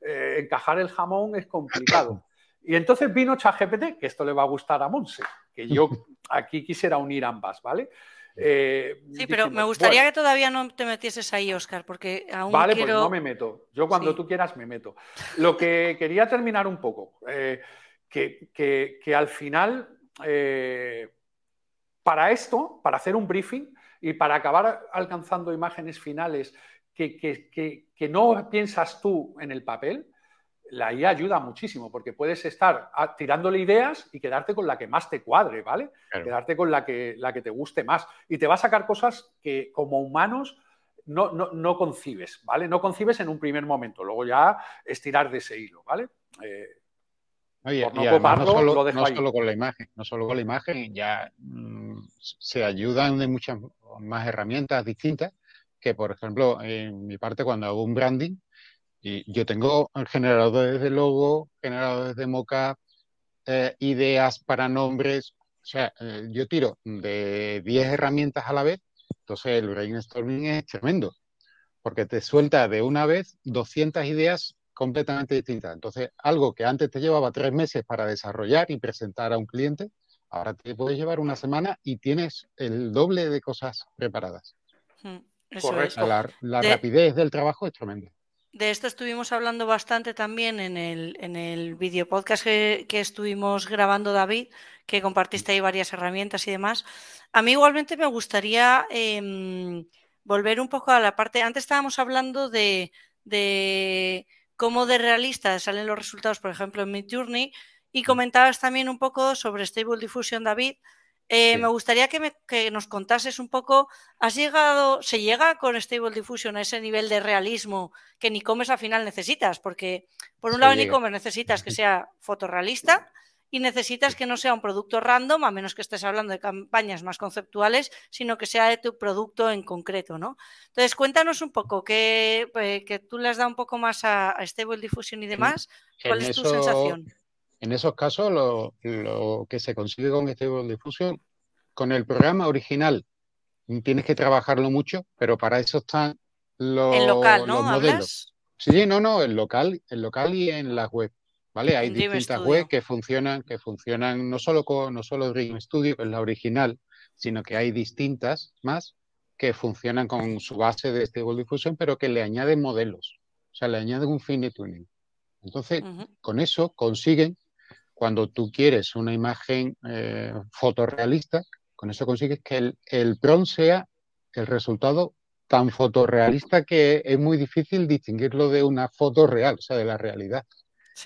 eh, encajar el jamón es complicado. Y entonces vino ChatGPT, que esto le va a gustar a Monse, que yo aquí quisiera unir ambas, ¿vale? Eh, sí, pero me gustaría que todavía no te metieses ahí, Oscar, porque aún Vale, pues no me meto. Yo cuando tú quieras me meto. Lo que quería terminar un poco, eh, que, al final, eh, para esto, para hacer un briefing y para acabar alcanzando imágenes finales que, que no piensas tú en el papel, la IA ayuda muchísimo porque puedes estar tirándole ideas y quedarte con la que más te cuadre, ¿vale? Quedarte con la que, la que te guste más. Y te va a sacar cosas que como humanos no, no, concibes, ¿vale? No concibes en un primer momento, luego ya estirar de ese hilo, ¿vale? Eh, no, solo, con la imagen, no solo con la imagen, ya mm, se ayudan de muchas más herramientas distintas que, por ejemplo, en mi parte, cuando hago un branding, y yo tengo generadores de logo, generadores de mockup, eh, ideas para nombres. O sea, eh, yo tiro de 10 herramientas a la vez, entonces el brainstorming es tremendo, porque te suelta de una vez 200 ideas completamente distintas. Entonces, algo que antes te llevaba tres meses para desarrollar y presentar a un cliente, ahora te puedes llevar una semana y tienes el doble de cosas preparadas. Hmm, Correcto. La, rapidez del trabajo es tremenda. De esto estuvimos hablando bastante también en el, en el video podcast que, estuvimos grabando, David, que compartiste ahí varias herramientas y demás. A mí igualmente me gustaría em, volver un poco a la parte. Antes estábamos hablando de, cómo de realistas salen los resultados, por ejemplo, en Midjourney, y mm. comentabas también un poco sobre Stable Diffusion, David. Eh, me gustaría que, nos contases un poco, ¿has llegado, se llega con Stable Diffusion a ese nivel de realismo que en e-commerce al final necesitas? Porque por un lado en e-commerce necesitas que sea fotorrealista y necesitas que no sea un producto random, a menos que estés hablando de campañas más conceptuales, sino que sea de tu producto en concreto, ¿no? Entonces, cuéntanos un poco, que, eh, que tú le has dado un poco más a, Stable Diffusion y demás, ¿cuál es tu sensación? En esos casos, lo, que se consigue con Stable Diffusion, con el programa original, tienes que trabajarlo mucho, pero para eso están los, local, ¿no? modelos. Sí, no, no, en local, en local y en la web. ¿Vale? Hay distintas webs que funcionan, que funcionan no solo con no solo Dream Studio, que es la original, sino que hay distintas más que funcionan con su base de Stable Diffusion, pero que le añaden modelos. O sea, le añaden un fine tuning. Entonces, con eso consiguen, cuando tú quieres una imagen eh, fotorrealista, con eso consigues que el, el PROM sea el resultado tan fotorrealista que es muy difícil distinguirlo de una foto real, o sea, de la realidad.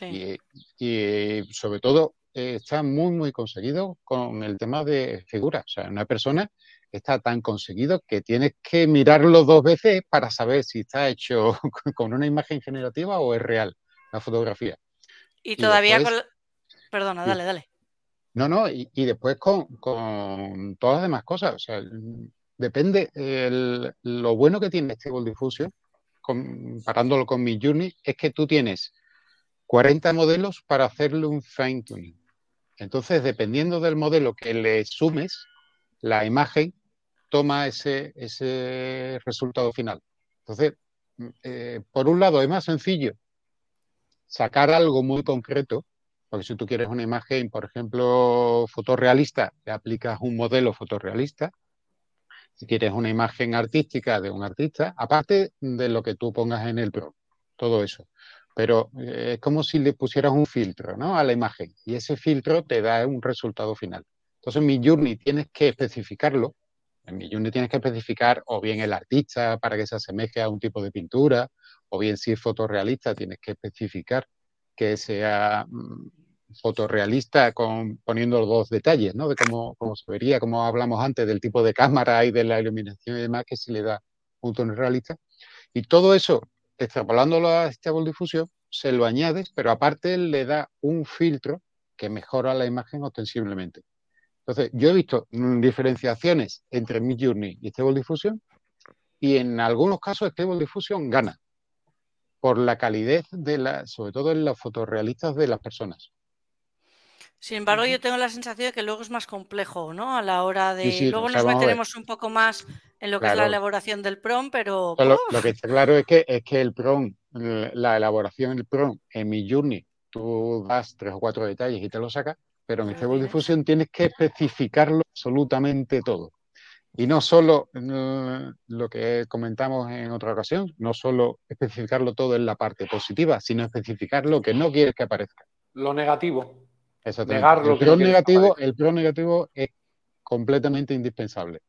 Y, sobre todo eh, está muy, muy conseguido con el tema de figuras. O sea, una persona está tan conseguido que tienes que mirarlo dos veces para saber si está hecho con una imagen generativa o es real la fotografía. Y, todavía con... Perdona, dale, dale. No, no, y, después con, todas las demás cosas. O sea, depende, lo bueno que tiene Stable Diffusion, comparándolo con mi Journey, es que tú tienes 40 modelos para hacerle un fine tuning. Entonces, dependiendo del modelo que le sumes, la imagen toma ese, ese resultado final. Entonces, eh, por un lado, es más sencillo sacar algo muy concreto, porque si tú quieres una imagen, por ejemplo, fotorrealista, le aplicas un modelo fotorrealista. Si quieres una imagen artística de un artista, aparte de lo que tú pongas en el Pro, todo eso pero eh, es como si le pusieras un filtro ¿no? a la imagen y ese filtro te da un resultado final. Entonces, en mi journey tienes que especificarlo. En mi journey tienes que especificar o bien el artista para que se asemeje a un tipo de pintura, o bien si es fotorrealista tienes que especificar que sea mm, fotorrealista con, poniendo los dos detalles, ¿no? De cómo, cómo, se vería, como hablamos antes, del tipo de cámara y de la iluminación y demás, que se le da un tono realista. Y todo eso extrapolándolo a Stable Diffusion, se lo añades, pero aparte le da un filtro que mejora la imagen ostensiblemente. Entonces, yo he visto diferenciaciones entre Midjourney y Stable Diffusion y en algunos casos Stable Diffusion gana por la calidez de la, sobre todo en los fotorrealistas de las personas. Sin embargo, yo tengo la sensación de que luego es más complejo, ¿no? A la hora de. luego nos meteremos un poco más en lo que es la elaboración del PROM, pero. Lo, que está claro es que, es que el PROM, la elaboración del PROM en mi Journey, tú das tres o cuatro detalles y te lo sacas, pero en Stable Diffusion tienes que especificarlo absolutamente todo. Y no solo lo que comentamos en otra ocasión, no solo especificarlo todo en la parte positiva, sino especificar lo que no quieres que aparezca. Lo negativo. Negarlo el, pro negativo, el pro negativo es completamente indispensable.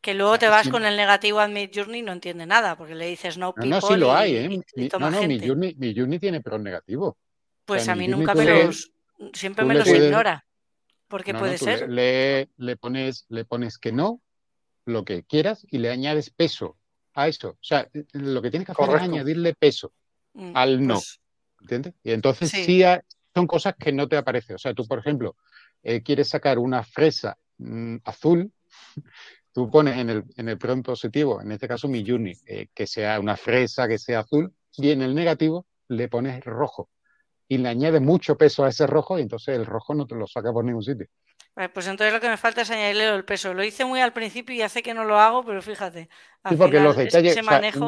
Que luego te vas con el negativo a Mid Journey y no entiende nada, porque le dices no people. No, sí lo hay, ¿eh? no, no, mi journey, mi journey, tiene pro negativo. Pues a mí nunca me los. Siempre me los ignora. Porque puede ser. Le, le, pones, le pones que no, lo que quieras, y le añades peso a eso. O sea, lo que tienes que hacer es añadirle peso mm, al no. Pues ¿Entiendes? Y entonces sí, son cosas que no te aparecen. O sea, tú, por ejemplo, eh, quieres sacar una fresa mm, azul tú pones en el, en el positivo, en este caso mi Juni, eh, que sea una fresa, que sea azul, y en el negativo le pones rojo. Y le añades mucho peso a ese rojo y entonces el rojo no te lo saca por ningún sitio. Pues entonces lo que me falta es añadirle el peso. Lo hice muy al principio y hace que no lo hago, pero fíjate. Sí, porque los detalles,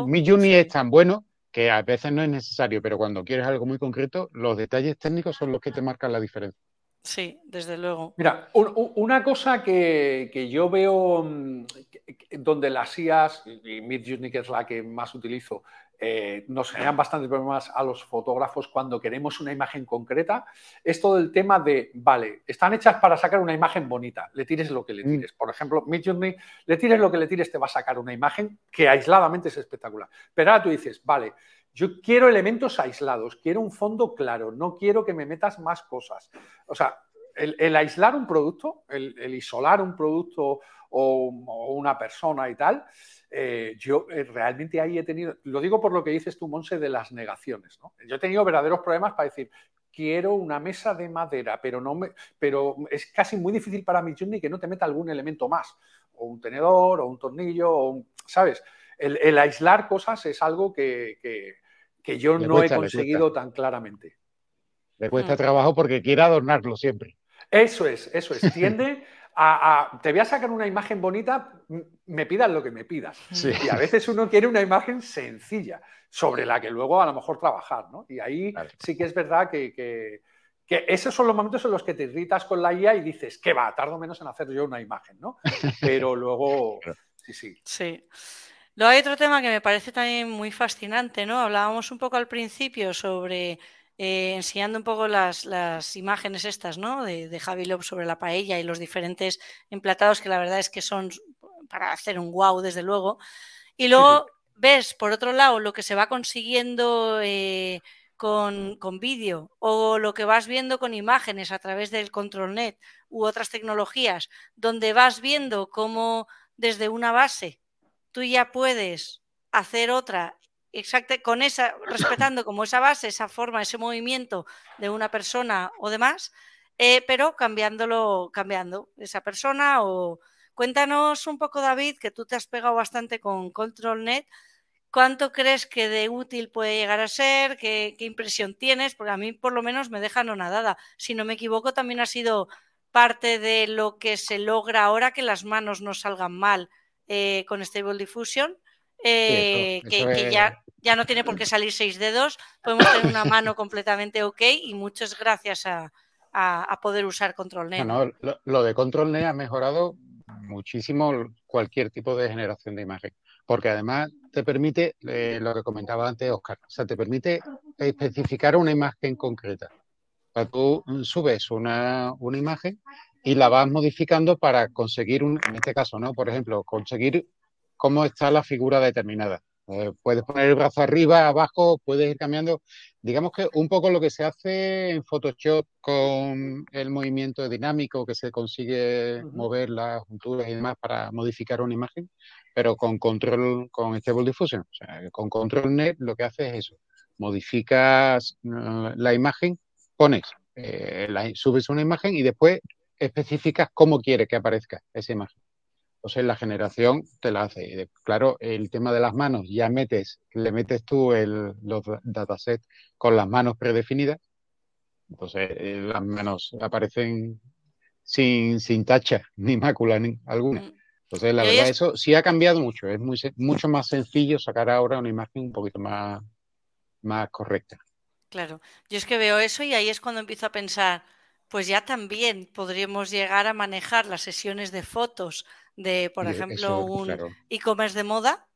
mi Juni es tan bueno que a veces no es necesario, pero cuando quieres algo muy concreto, los detalles técnicos son los que te marcan la diferencia. Sí, desde luego. Mira, una cosa que, yo veo mm, donde las IAS, y Midjourney que es la que más utilizo, eh, nos generan bastantes problemas a los fotógrafos cuando queremos una imagen concreta, es todo el tema de, vale, están hechas para sacar una imagen bonita, le tires lo que le mm. tires. Por ejemplo, Midjourney, le tires lo que le tires, te va a sacar una imagen que aisladamente es espectacular. Pero ahora tú dices, vale, yo quiero elementos aislados, quiero un fondo claro, no quiero que me metas más cosas. O sea, el, aislar un producto, el, isolar un producto o, una persona y tal, eh, yo eh, realmente ahí he tenido, lo digo por lo que dices tú, Monse, de las negaciones. Yo he tenido verdaderos problemas para decir, quiero una mesa de madera, pero, no me, pero es casi muy difícil para mi Journey que no te meta algún elemento más, o un tenedor, o un tornillo, o ¿sabes? El, aislar cosas es algo que, yo no he conseguido tan claramente. Le cuesta mm. trabajo porque quiere adornarlo siempre. Eso es, eso es. Tiende a, te voy a sacar una imagen bonita, me pidas lo que me pidas. Y a veces uno quiere una imagen sencilla, sobre la que luego a lo mejor trabajar, ¿no? Y ahí sí que es verdad que, esos son los momentos en los que te irritas con la IA y dices, ¿qué va? Tardo menos en hacer yo una imagen, ¿no? Pero luego, sí, sí. Sí. Luego hay otro tema que me parece también muy fascinante, ¿no? Hablábamos un poco al principio sobre eh, enseñando un poco las, imágenes estas, ¿no? De, de Javi Lop sobre la paella y los diferentes emplatados que la verdad es que son para hacer un wow, desde luego. Y luego ves, por otro lado, lo que se va consiguiendo eh, con, con vídeo o lo que vas viendo con imágenes a través del ControlNet u otras tecnologías, donde vas viendo cómo desde una base tú ya puedes hacer otra exacta, con esa, respetando como esa base, esa forma, ese movimiento de una persona o demás, eh, pero cambiándolo, cambiando esa persona o cuéntanos un poco, David, que tú te has pegado bastante con ControlNet. ¿Cuánto crees que de útil puede llegar a ser? ¿Qué, impresión tienes? Porque a mí por lo menos me deja nada. Si no me equivoco, también ha sido parte de lo que se logra ahora que las manos no salgan mal eh, con Stable Diffusion. Eh, que, ya, ya, no tiene por qué salir seis dedos, podemos tener una mano completamente ok y muchas gracias a, poder usar ControlNet. No, lo, de ControlNet ha mejorado muchísimo cualquier tipo de generación de imagen, porque además te permite, eh, lo que comentaba antes Oscar, o sea, te permite especificar una imagen concreta. Tú subes una, una imagen y la vas modificando para conseguir, un, en este caso, ¿no? Por ejemplo, conseguir cómo está la figura determinada. Eh, puedes poner el brazo arriba, abajo, puedes ir cambiando. Digamos que un poco lo que se hace en Photoshop con el movimiento dinámico que se consigue mover las junturas y demás para modificar una imagen, pero con control, con Stable Diffusion. O sea, con Control Net lo que hace es eso. Modificas uh, la imagen, pones, eh, subes una imagen y después especificas cómo quieres que aparezca esa imagen. Entonces la generación te la hace. Claro, el tema de las manos, ya metes, le metes tú el, los datasets con las manos predefinidas. Entonces eh, las manos aparecen sin, sin tacha ni mácula ni alguna. Mm. Entonces la verdad eso sí ha cambiado mucho. Es muy, mucho más sencillo sacar ahora una imagen un poquito más, más correcta. Claro, yo es que veo eso y ahí es cuando empiezo a pensar, pues ya también podríamos llegar a manejar las sesiones de fotos de, por ejemplo, un e-commerce de moda.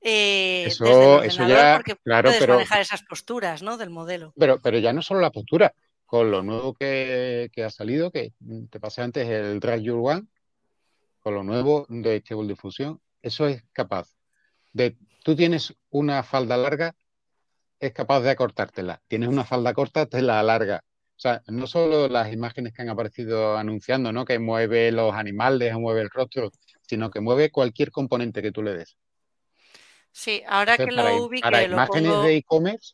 Eh, eso, eso ya, porque puedes manejar esas posturas ¿no? del modelo. Pero, pero ya no solo la postura, con lo nuevo que, ha salido, que te pasé antes el Drag Your One, con lo nuevo de Stable Difusión, eso es capaz de, tú tienes una falda larga, es capaz de acortártela. Tienes una falda corta, te la alarga. O sea, no solo las imágenes que han aparecido anunciando, ¿no? Que mueve los animales, mueve el rostro, sino que mueve cualquier componente que tú le des. Sí, ahora que lo ubique, para imágenes de e-commerce.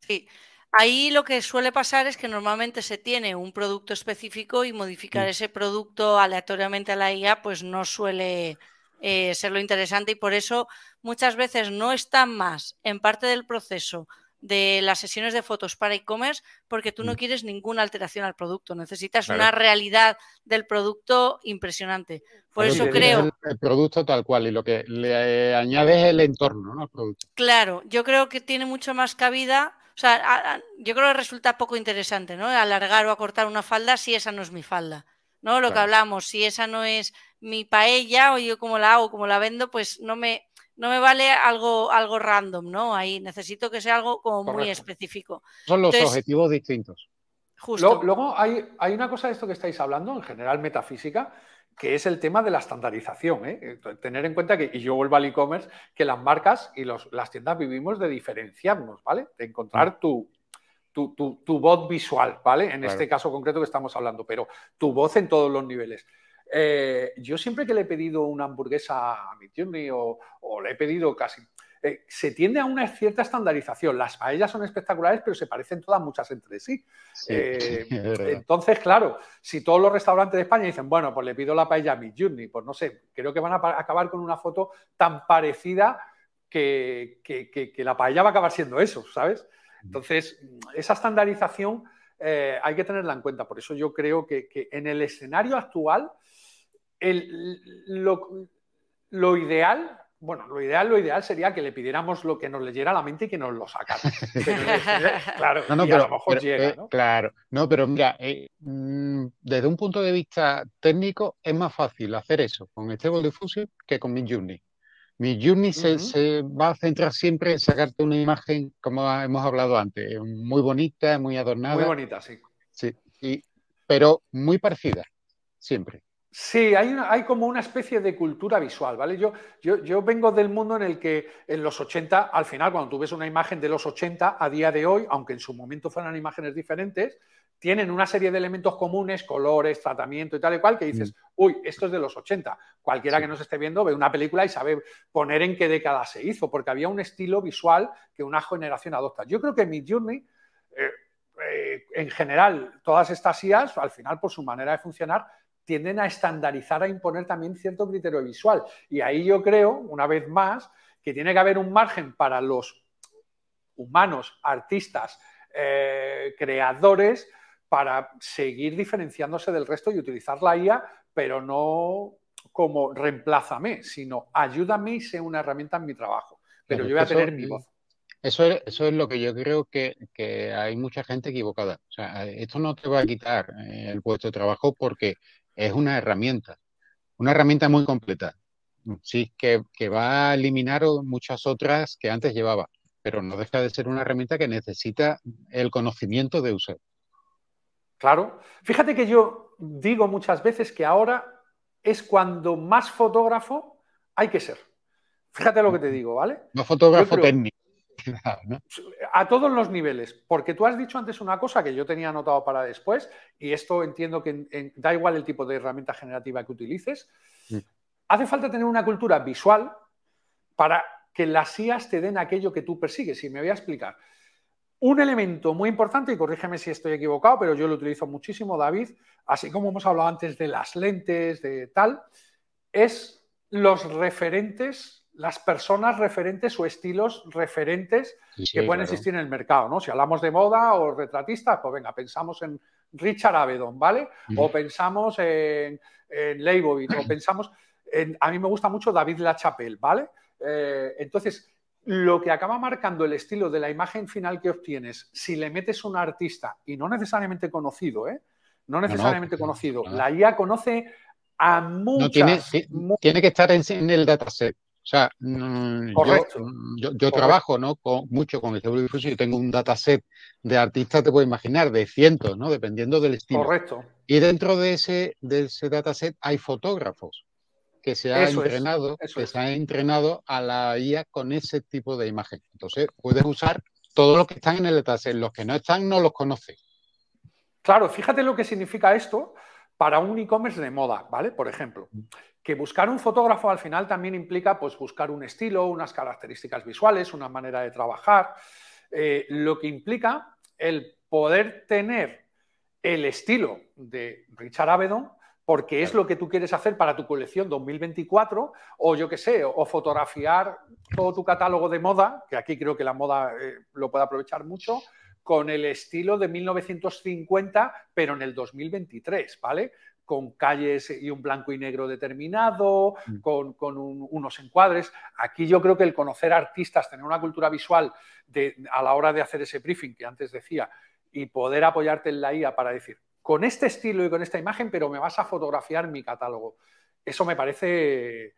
Sí, ahí lo que suele pasar es que normalmente se tiene un producto específico y modificar mm. ese producto aleatoriamente a la IA, pues no suele eh, ser lo interesante y por eso muchas veces no están más en parte del proceso de las sesiones de fotos para e-commerce porque tú no mm. quieres ninguna alteración al producto, necesitas una realidad del producto impresionante. Por eso creo... El, producto tal cual y lo que le añades es el entorno ¿no? producto. Claro, yo creo que tiene mucho más cabida, o sea, yo creo que resulta poco interesante, ¿no? Alargar o acortar una falda si esa no es mi falda. ¿no? Lo que hablamos, si esa no es mi paella o yo como la hago, como la vendo, pues no me, no me vale algo, algo random, ¿no? Ahí necesito que sea algo como muy específico. Son los objetivos distintos. Justo. Luego, hay, hay, una cosa de esto que estáis hablando, en general metafísica, que es el tema de la estandarización. ¿eh? Tener en cuenta que, y yo vuelvo al e-commerce, que las marcas y los, las tiendas vivimos de diferenciarnos, ¿vale? De encontrar mm. tu, tu, tu, voz visual, ¿vale? En este caso concreto que estamos hablando, pero tu voz en todos los niveles. Eh, yo siempre que le he pedido una hamburguesa a mi Journey o, le he pedido casi, eh, se tiende a una cierta estandarización. Las paellas son espectaculares, pero se parecen todas muchas entre sí. Eh, entonces, claro, si todos los restaurantes de España dicen, bueno, pues le pido la paella a mi Journey, pues no sé, creo que van a acabar con una foto tan parecida que, la paella va a acabar siendo eso, ¿sabes? Entonces, esa estandarización eh, hay que tenerla en cuenta. Por eso yo creo que, en el escenario actual, lo, ideal, bueno, lo ideal, lo ideal sería que le pidiéramos lo que nos leyera la mente y que nos lo sacara. claro, no, pero, a lo mejor llega, eh, Claro, no, pero mira, eh, mm, desde un punto de vista técnico es más fácil hacer eso con Stable Diffusion que con Midjourney. Mi Journey se, va a centrar siempre en sacarte una imagen, como hemos hablado antes, muy bonita, muy adornada. Muy bonita, sí. Sí, pero muy parecida, siempre. Sí, hay, hay como una especie de cultura visual, ¿vale? Yo, yo, yo, vengo del mundo en el que en los 80, al final, cuando tú ves una imagen de los 80 a día de hoy, aunque en su momento fueran imágenes diferentes, tienen una serie de elementos comunes, colores, tratamiento y tal y cual, que dices, mm. uy, esto es de los 80. Cualquiera que nos esté viendo ve una película y sabe poner en qué década se hizo, porque había un estilo visual que una generación adopta. Yo creo que mi Journey, eh, eh, en general, todas estas IAs, al final, por su manera de funcionar, tienden a estandarizar, a imponer también cierto criterio visual. Y ahí yo creo, una vez más, que tiene que haber un margen para los humanos, artistas, eh, creadores, para seguir diferenciándose del resto y utilizar la IA, pero no como reemplázame, sino ayúdame y sé una herramienta en mi trabajo. Pero yo voy a tener mi voz. Eso es, eso es lo que yo creo que, hay mucha gente equivocada. O sea, esto no te va a quitar eh, el puesto de trabajo porque es una herramienta, una herramienta muy completa. Sí, que, que va a eliminar muchas otras que antes llevaba, pero no deja de ser una herramienta que necesita el conocimiento de usar. Claro. Fíjate que yo digo muchas veces que ahora es cuando más fotógrafo hay que ser. Fíjate lo que te digo, ¿vale? No fotógrafo técnico. A todos los niveles, porque tú has dicho antes una cosa que yo tenía anotado para después, y esto entiendo que da igual el tipo de herramienta generativa que utilices, hace falta tener una cultura visual para que las IAS te den aquello que tú persigues. Y me voy a explicar. Un elemento muy importante, y corrígeme si estoy equivocado, pero yo lo utilizo muchísimo, David, así como hemos hablado antes de las lentes, de tal, es los referentes, las personas referentes o estilos referentes que pueden existir en el mercado, ¿no? Si hablamos de moda o retratistas, pues venga, pensamos en Richard Avedon, ¿vale? O pensamos en, en Leibovitz, o pensamos en, a mí me gusta mucho David Lachapelle, ¿vale? Eh, entonces, lo que acaba marcando el estilo de la imagen final que obtienes, si le metes un artista, y no necesariamente conocido, ¿eh? No necesariamente conocido. La IA conoce a muchas... tiene, que estar en, el dataset. O sea, mm, yo, trabajo ¿no? con, mucho con el seguro difuso y tengo un dataset de artistas, te puedo imaginar, de cientos, ¿no? Dependiendo del estilo. Correcto. Y dentro de ese, de ese dataset hay fotógrafos que se ha entrenado, que se ha entrenado a la IA con ese tipo de imagen. Entonces, puedes usar todos los que están en el dataset, los que no están no los conoces. Claro, fíjate lo que significa esto para un e-commerce de moda, ¿vale? Por ejemplo, que buscar un fotógrafo al final también implica pues, buscar un estilo, unas características visuales, una manera de trabajar, eh, lo que implica el poder tener el estilo de Richard Avedon porque es lo que tú quieres hacer para tu colección 2024, o yo qué sé, o fotografiar todo tu catálogo de moda, que aquí creo que la moda eh, lo puede aprovechar mucho, con el estilo de 1950, pero en el 2023, ¿vale? Con calles y un blanco y negro determinado, mm. con, unos encuadres. Aquí yo creo que el conocer artistas, tener una cultura visual a la hora de hacer ese briefing que antes decía, y poder apoyarte en la IA para decir, con este estilo y con esta imagen, pero me vas a fotografiar mi catálogo. Eso me parece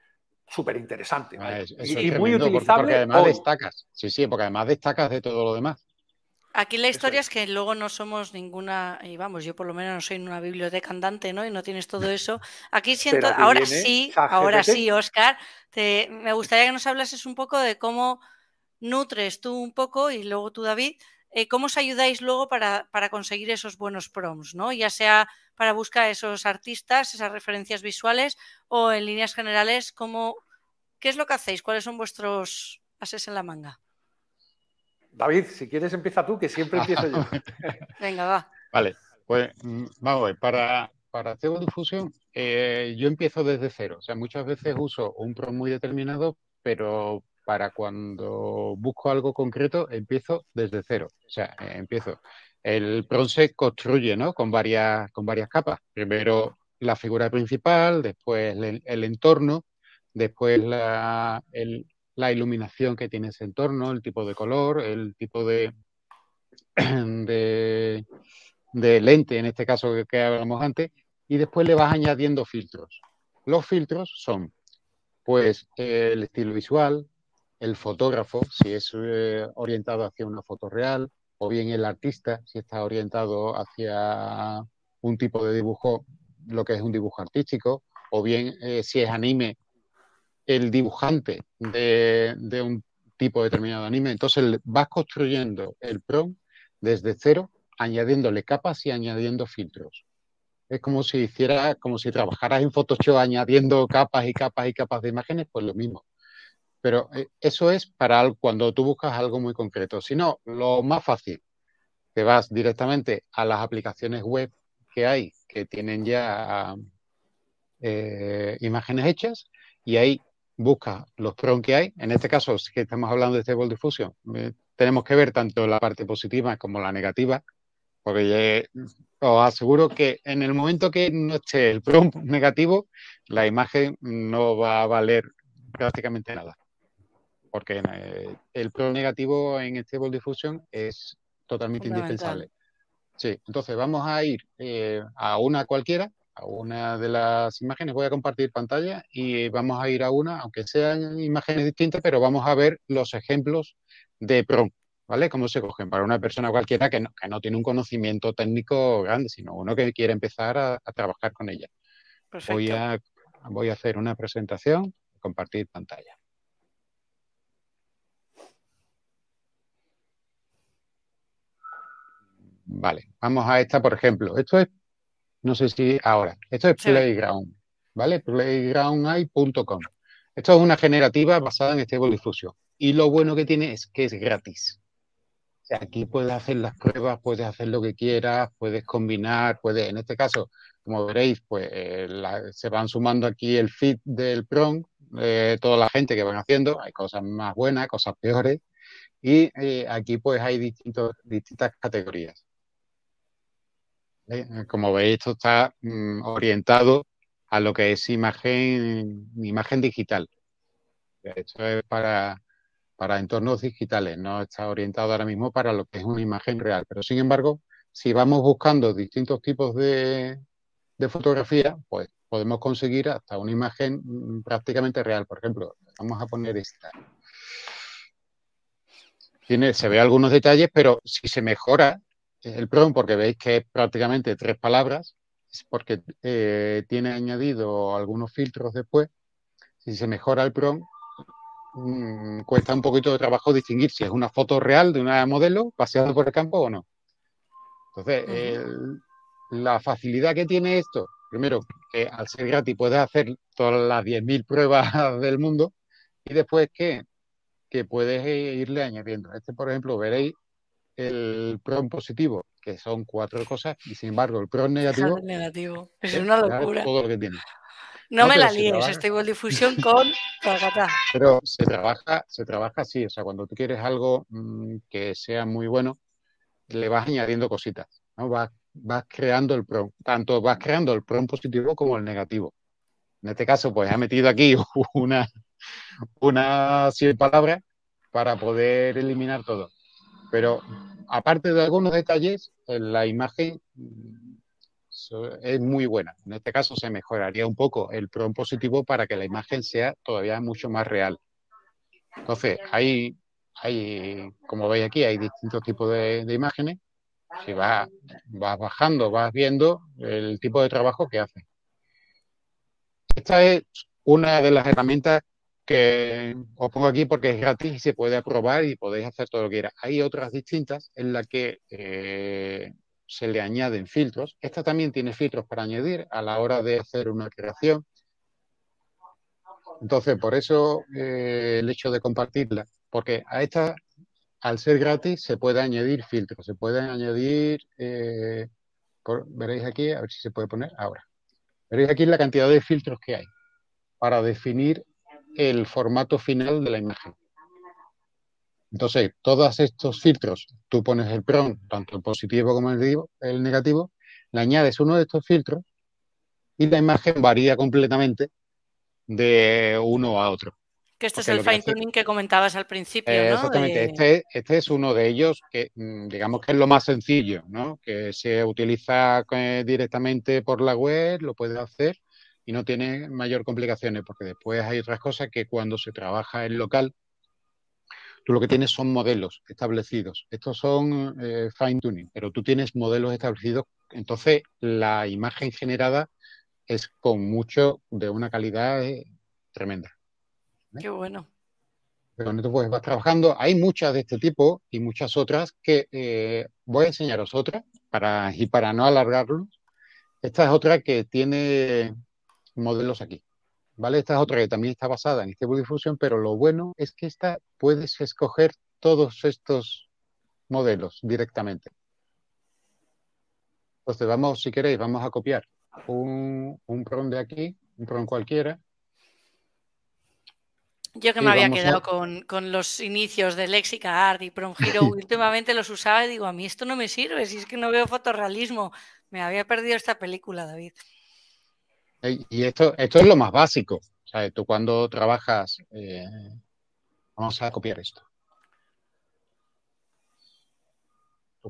súper interesante ah, y, muy utilizable. Porque, además destacas, sí, sí, porque además destacas de todo lo demás. Aquí la historia es. que luego no somos ninguna, y vamos, yo por lo menos no soy una biblioteca andante, ¿no? Y no tienes todo eso. Aquí siento, ahora sí, ahora sí, Oscar, me gustaría que nos hablases un poco de cómo nutres tú un poco y luego tú, David, eh, ¿cómo os ayudáis luego para, conseguir esos buenos prompts? ¿no? Ya sea para buscar esos artistas, esas referencias visuales o en líneas generales, ¿cómo, ¿qué es lo que hacéis? ¿Cuáles son vuestros ases en la manga. David, si quieres empieza tú, que siempre empiezo yo. Venga, va. Vale, pues mm, vamos a ver, para, para hacer difusión, eh, yo empiezo desde cero. O sea, muchas veces uso un PROM muy determinado, pero para cuando busco algo concreto, empiezo desde cero. O sea, eh, empiezo. El PROM se construye, ¿no? Con varias, con varias capas. Primero la figura principal, después el, entorno, después la, la iluminación que tiene ese entorno, el tipo de color, el tipo de, de, lente, en este caso que, hablamos antes, y después le vas añadiendo filtros. Los filtros son, pues, el estilo visual, el fotógrafo, si es eh, orientado hacia una foto real, o bien el artista, si está orientado hacia un tipo de dibujo, lo que es un dibujo artístico, o bien eh, si es anime, el dibujante de, un tipo determinado de anime. Entonces vas construyendo el PROM desde cero, añadiéndole capas y añadiendo filtros. Es como si hiciera, como si trabajaras en Photoshop añadiendo capas y capas y capas de imágenes, pues lo mismo. Pero eh, eso es para cuando tú buscas algo muy concreto. Si no, lo más fácil, te vas directamente a las aplicaciones web que hay que tienen ya eh, imágenes hechas y ahí busca los pros que hay. En este caso, si estamos hablando de Stable Diffusion, eh, tenemos que ver tanto la parte positiva como la negativa, porque os aseguro que en el momento que no esté el pro negativo, la imagen no va a valer prácticamente nada. Porque eh, el pro negativo en Stable Diffusion es totalmente indispensable. Sí, entonces vamos a ir eh, a una cualquiera a una de las imágenes. Voy a compartir pantalla y vamos a ir a una, aunque sean imágenes distintas, pero vamos a ver los ejemplos de prompt, ¿vale? Cómo se cogen para una persona cualquiera que no, tiene un conocimiento técnico grande, sino uno que quiere empezar a, trabajar con ella. Voy a, voy a hacer una presentación, compartir pantalla. Vale, vamos a esta, por ejemplo. Esto es no sé si ahora. Esto es Playground, ¿vale? Playgroundai.com. Esto es una generativa basada en Stable Diffusion. Y lo bueno que tiene es que es gratis. aquí puedes hacer las pruebas, puedes hacer lo que quieras, puedes combinar, puedes, en este caso, como veréis, pues eh, se van sumando aquí el feed del PROM, eh, toda la gente que van haciendo, hay cosas más buenas, cosas peores, y eh, aquí pues hay distintos, distintas categorías. Eh, como veis, esto está mm, orientado a lo que es imagen, imagen digital. Esto es para, para entornos digitales, no está orientado ahora mismo para lo que es una imagen real. Pero sin embargo, si vamos buscando distintos tipos de, de fotografía, pues podemos conseguir hasta una imagen mm, prácticamente real. Por ejemplo, vamos a poner esta. Se ve algunos detalles, pero si se mejora el PROM, porque veis que es prácticamente tres palabras, es porque eh, tiene añadido algunos filtros después. Si se mejora el PROM, mm, cuesta un poquito de trabajo distinguir si es una foto real de una modelo paseando por el campo o no. Entonces, la facilidad que tiene esto, primero, que al ser gratis puedes hacer todas las 10.000 pruebas del mundo y después que, que puedes irle añadiendo. Este, por ejemplo, veréis el PROM positivo, que son cuatro cosas, y sin embargo el PROM negativo, negativo. Es, una locura. Todo lo que tiene. No, me la líes, estoy con difusión con Pero se trabaja, se trabaja así, o sea, cuando tú quieres algo mm, que sea muy bueno, le vas añadiendo cositas, ¿no? Vas, vas creando el PROM, tanto vas creando el PROM positivo como el negativo. En este caso, pues ha metido aquí una, una cien palabras para poder eliminar todo. Pero aparte de algunos detalles, eh, la imagen es muy buena. En este caso se mejoraría un poco el PROM positivo para que la imagen sea todavía mucho más real. Entonces, hay, hay como veis aquí, hay distintos tipos de, imágenes. Si vas, vas bajando, vas viendo el tipo de trabajo que hace. Esta es una de las herramientas que os pongo aquí porque es gratis y se puede aprobar y podéis hacer todo lo que quieras. Hay otras distintas en las que eh, se le añaden filtros. Esta también tiene filtros para añadir a la hora de hacer una creación. Entonces, por eso eh, el hecho de compartirla, porque a esta, al ser gratis, se puede añadir filtros, se pueden añadir, eh, veréis aquí, a ver si se puede poner ahora. Veréis aquí la cantidad de filtros que hay para definir el formato final de la imagen. Entonces, todos estos filtros, tú pones el PROM, tanto el positivo como el negativo, le añades uno de estos filtros y la imagen varía completamente de uno a otro. Que este es el fine tuning que comentabas al principio, ¿no? Exactamente, este, este, es uno de ellos que mm, digamos que es lo más sencillo, ¿no? Que se utiliza eh, directamente por la web, lo puedes hacer y no tiene mayor complicaciones, porque después hay otras cosas que cuando se trabaja en local, tú lo que tienes son modelos establecidos. Estos son eh, fine tuning, pero tú tienes modelos establecidos, entonces la imagen generada es con mucho de una calidad eh, tremenda. Qué bueno. Pero tú pues vas trabajando. Hay muchas de este tipo y muchas otras que eh, voy a enseñaros otras para, y para no alargarlo. Esta es otra que tiene modelos aquí. ¿Vale? Esta es otra que también está basada en Stable Diffusion, pero lo bueno es que esta puedes escoger todos estos modelos directamente. Entonces vamos, si queréis, vamos a copiar un, un de aquí, un PROM cualquiera. Yo que me había quedado con, los inicios de Lexica Art y Prom Hero, últimamente los usaba y digo, a mí esto no me sirve, si es que no veo fotorrealismo. Me había perdido esta película, David. Y esto, esto es lo más básico. O sea, tú cuando trabajas, eh, vamos a copiar esto.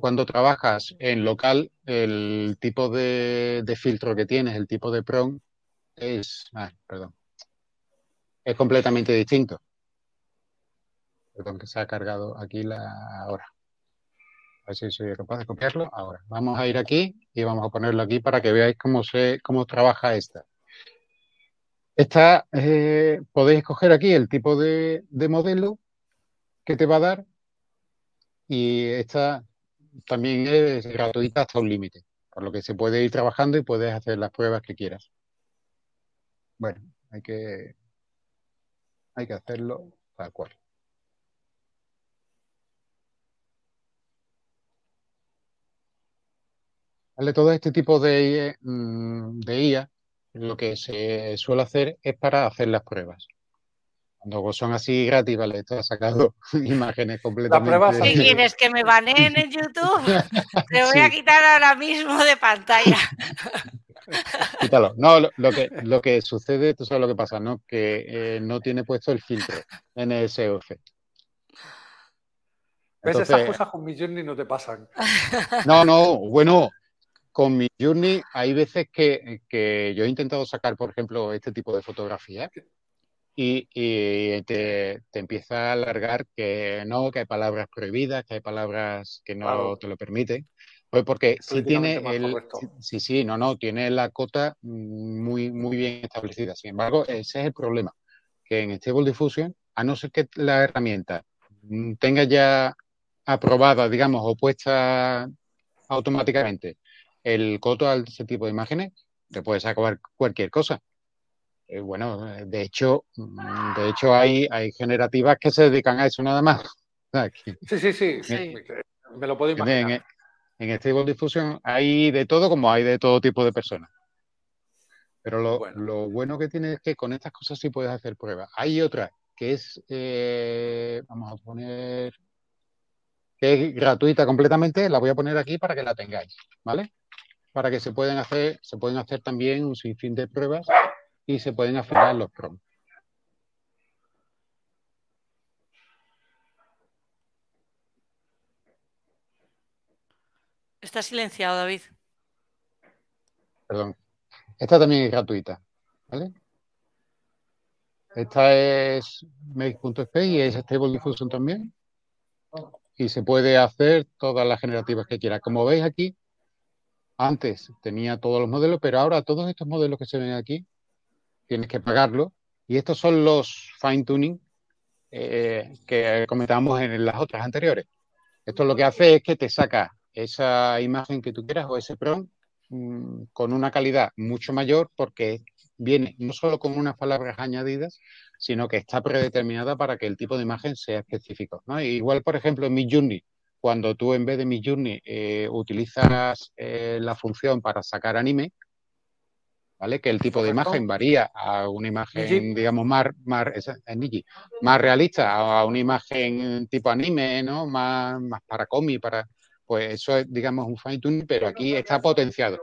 cuando trabajas en local, el tipo de, filtro que tienes, el tipo de PROM, es, ah, perdón, es completamente distinto. Perdón, que se ha cargado aquí la ahora. A ver si soy capaz de copiarlo. Ahora, vamos a ir aquí y vamos a ponerlo aquí para que veáis cómo, se, cómo trabaja esta. Esta, eh, podéis escoger aquí el tipo de, de modelo que te va a dar y esta también es gratuita hasta un límite, por lo que se puede ir trabajando y puedes hacer las pruebas que quieras. Bueno, hay que, hay que hacerlo tal cual. ¿Vale? Todo este tipo de, mm, de IA, lo que se suele hacer es para hacer las pruebas. Cuando son así gratis, vale, esto ha sacado imágenes completamente. ¿Qué quieres? ¿Que me baneen en YouTube? Te voy a quitar ahora mismo de pantalla. Quítalo. No, lo, que, lo que sucede, tú sabes lo que pasa, ¿no? Que eh, no tiene puesto el filtro NSOC. ¿Ves? Esas cosas con mi Journey no te pasan. No, no, bueno, con mi Journey hay veces que, que, yo he intentado sacar, por ejemplo, este tipo de fotografías y, te, empieza a alargar que no, que hay palabras prohibidas, que hay palabras que no te lo permiten. Pues porque sí tiene el, sí, sí, no, no, tiene la cota muy, muy bien establecida. Sin embargo, ese es el problema, que en Stable Diffusion, a no ser que la herramienta tenga ya aprobada, digamos, o puesta automáticamente el coto a ese tipo de imágenes, te puedes acabar cualquier cosa. Eh, bueno, de hecho, mm, de hecho hay, hay generativas que se dedican a eso nada más. sí, sí, sí, sí, me lo puedo imaginar. En, en Stable Diffusion hay de todo como hay de todo tipo de personas. Pero lo bueno, que tiene es que con estas cosas sí puedes hacer pruebas. Hay otra que es, eh, vamos a poner, que es gratuita completamente, la voy a poner aquí para que la tengáis, ¿vale? Para que se pueden hacer, se pueden hacer también un sinfín de pruebas y se pueden afinar los prompts. Está silenciado, David. Perdón. Esta también es gratuita. ¿vale? Esta es Make.space y es Stable Diffusion también. Y se puede hacer todas las generativas que quiera. Como veis aquí, antes tenía todos los modelos, pero ahora todos estos modelos que se ven aquí tienes que pagarlo. Y estos son los fine tuning eh, que comentábamos en las otras anteriores. Esto lo que hace es que te saca esa imagen que tú quieras o ese PROM mm, con una calidad mucho mayor porque viene no solo con unas palabras añadidas, sino que está predeterminada para que el tipo de imagen sea específico. Igual, por ejemplo, en Midjourney, cuando tú en vez de Midjourney eh, utilizas eh, la función para sacar anime, ¿vale? Que el tipo de imagen varía a una imagen, digamos, más, más, más realista, a una imagen tipo anime, ¿no? Más, más para cómic, para. Pues eso es, digamos, un fine tuning, pero aquí está potenciado.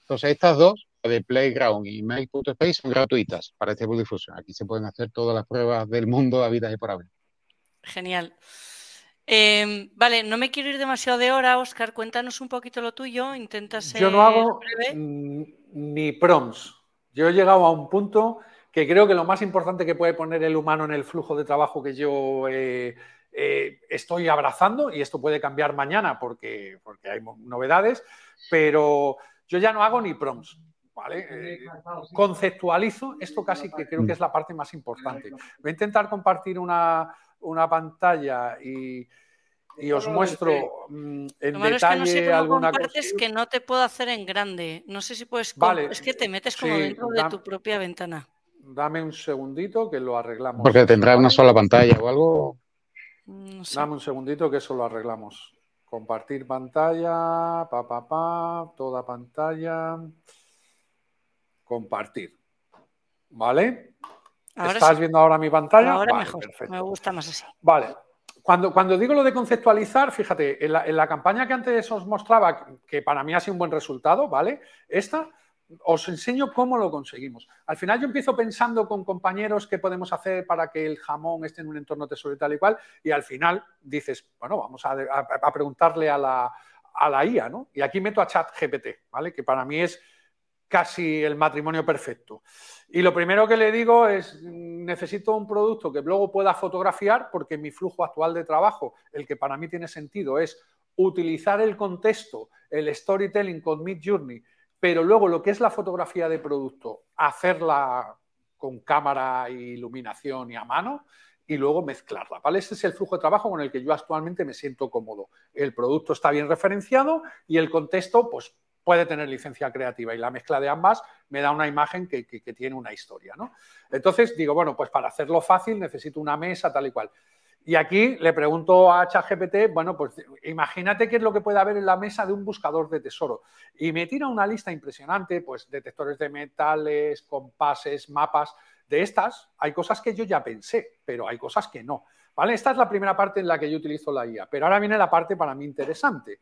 Entonces, estas dos, de Playground y Make.space, son gratuitas para este difusión. Aquí se pueden hacer todas las pruebas del mundo a vida y por haber. Genial. Em, vale, no me quiero ir demasiado de hora, Oscar. Cuéntanos un poquito lo tuyo. Intenta ser Yo no hago ni prompts. Yo he llegado a un punto que creo que lo más importante que puede poner el humano en el flujo de trabajo que yo eh, eh, estoy abrazando, y esto puede cambiar mañana porque, porque hay novedades, pero yo ya no hago ni prompts. ¿Vale? Eh, conceptualizo, esto casi que creo que es la parte más importante. Voy a intentar compartir una, una pantalla y, y os muestro mm, en detalle es que no alguna cosa. que no te puedo hacer en grande. No sé si puedes. Vale, es que te metes como dentro de tu propia ventana. Dame un segundito que lo arreglamos. Porque tendrá una sola pantalla o algo. Dame un segundito que eso lo arreglamos. Compartir pantalla, pa, pa, pa, toda pantalla. Compartir. ¿Vale? ¿Estás viendo ahora mi pantalla? Ahora mejor. Me gusta más así. Vale. Cuando, cuando, digo lo de conceptualizar, fíjate, en la, en la, campaña que antes os mostraba, que para mí ha sido un buen resultado, ¿vale? Esta, os enseño cómo lo conseguimos. Al final yo empiezo pensando con compañeros qué podemos hacer para que el jamón esté en un entorno tesoro y tal y cual, y al final dices, bueno, vamos a, a, preguntarle a la, a la, IA, ¿no? Y aquí meto a ChatGPT, ¿vale? Que para mí es casi el matrimonio perfecto. Y lo primero que le digo es, necesito un producto que luego pueda fotografiar porque mi flujo actual de trabajo, el que para mí tiene sentido, es utilizar el contexto, el storytelling con Mid Journey, pero luego lo que es la fotografía de producto, hacerla con cámara e iluminación y a mano y luego mezclarla. ¿vale? Este es el flujo de trabajo con el que yo actualmente me siento cómodo. El producto está bien referenciado y el contexto, pues puede tener licencia creativa y la mezcla de ambas me da una imagen que, tiene una historia. ¿no? Entonces digo, bueno, pues para hacerlo fácil necesito una mesa tal y cual. Y aquí le pregunto a ChatGPT, bueno, pues imagínate qué es lo que puede haber en la mesa de un buscador de tesoro. Y me tira una lista impresionante, pues detectores de metales, compases, mapas. De estas hay cosas que yo ya pensé, pero hay cosas que no. ¿Vale? Esta es la primera parte en la que yo utilizo la IA, pero ahora viene la parte para mí interesante.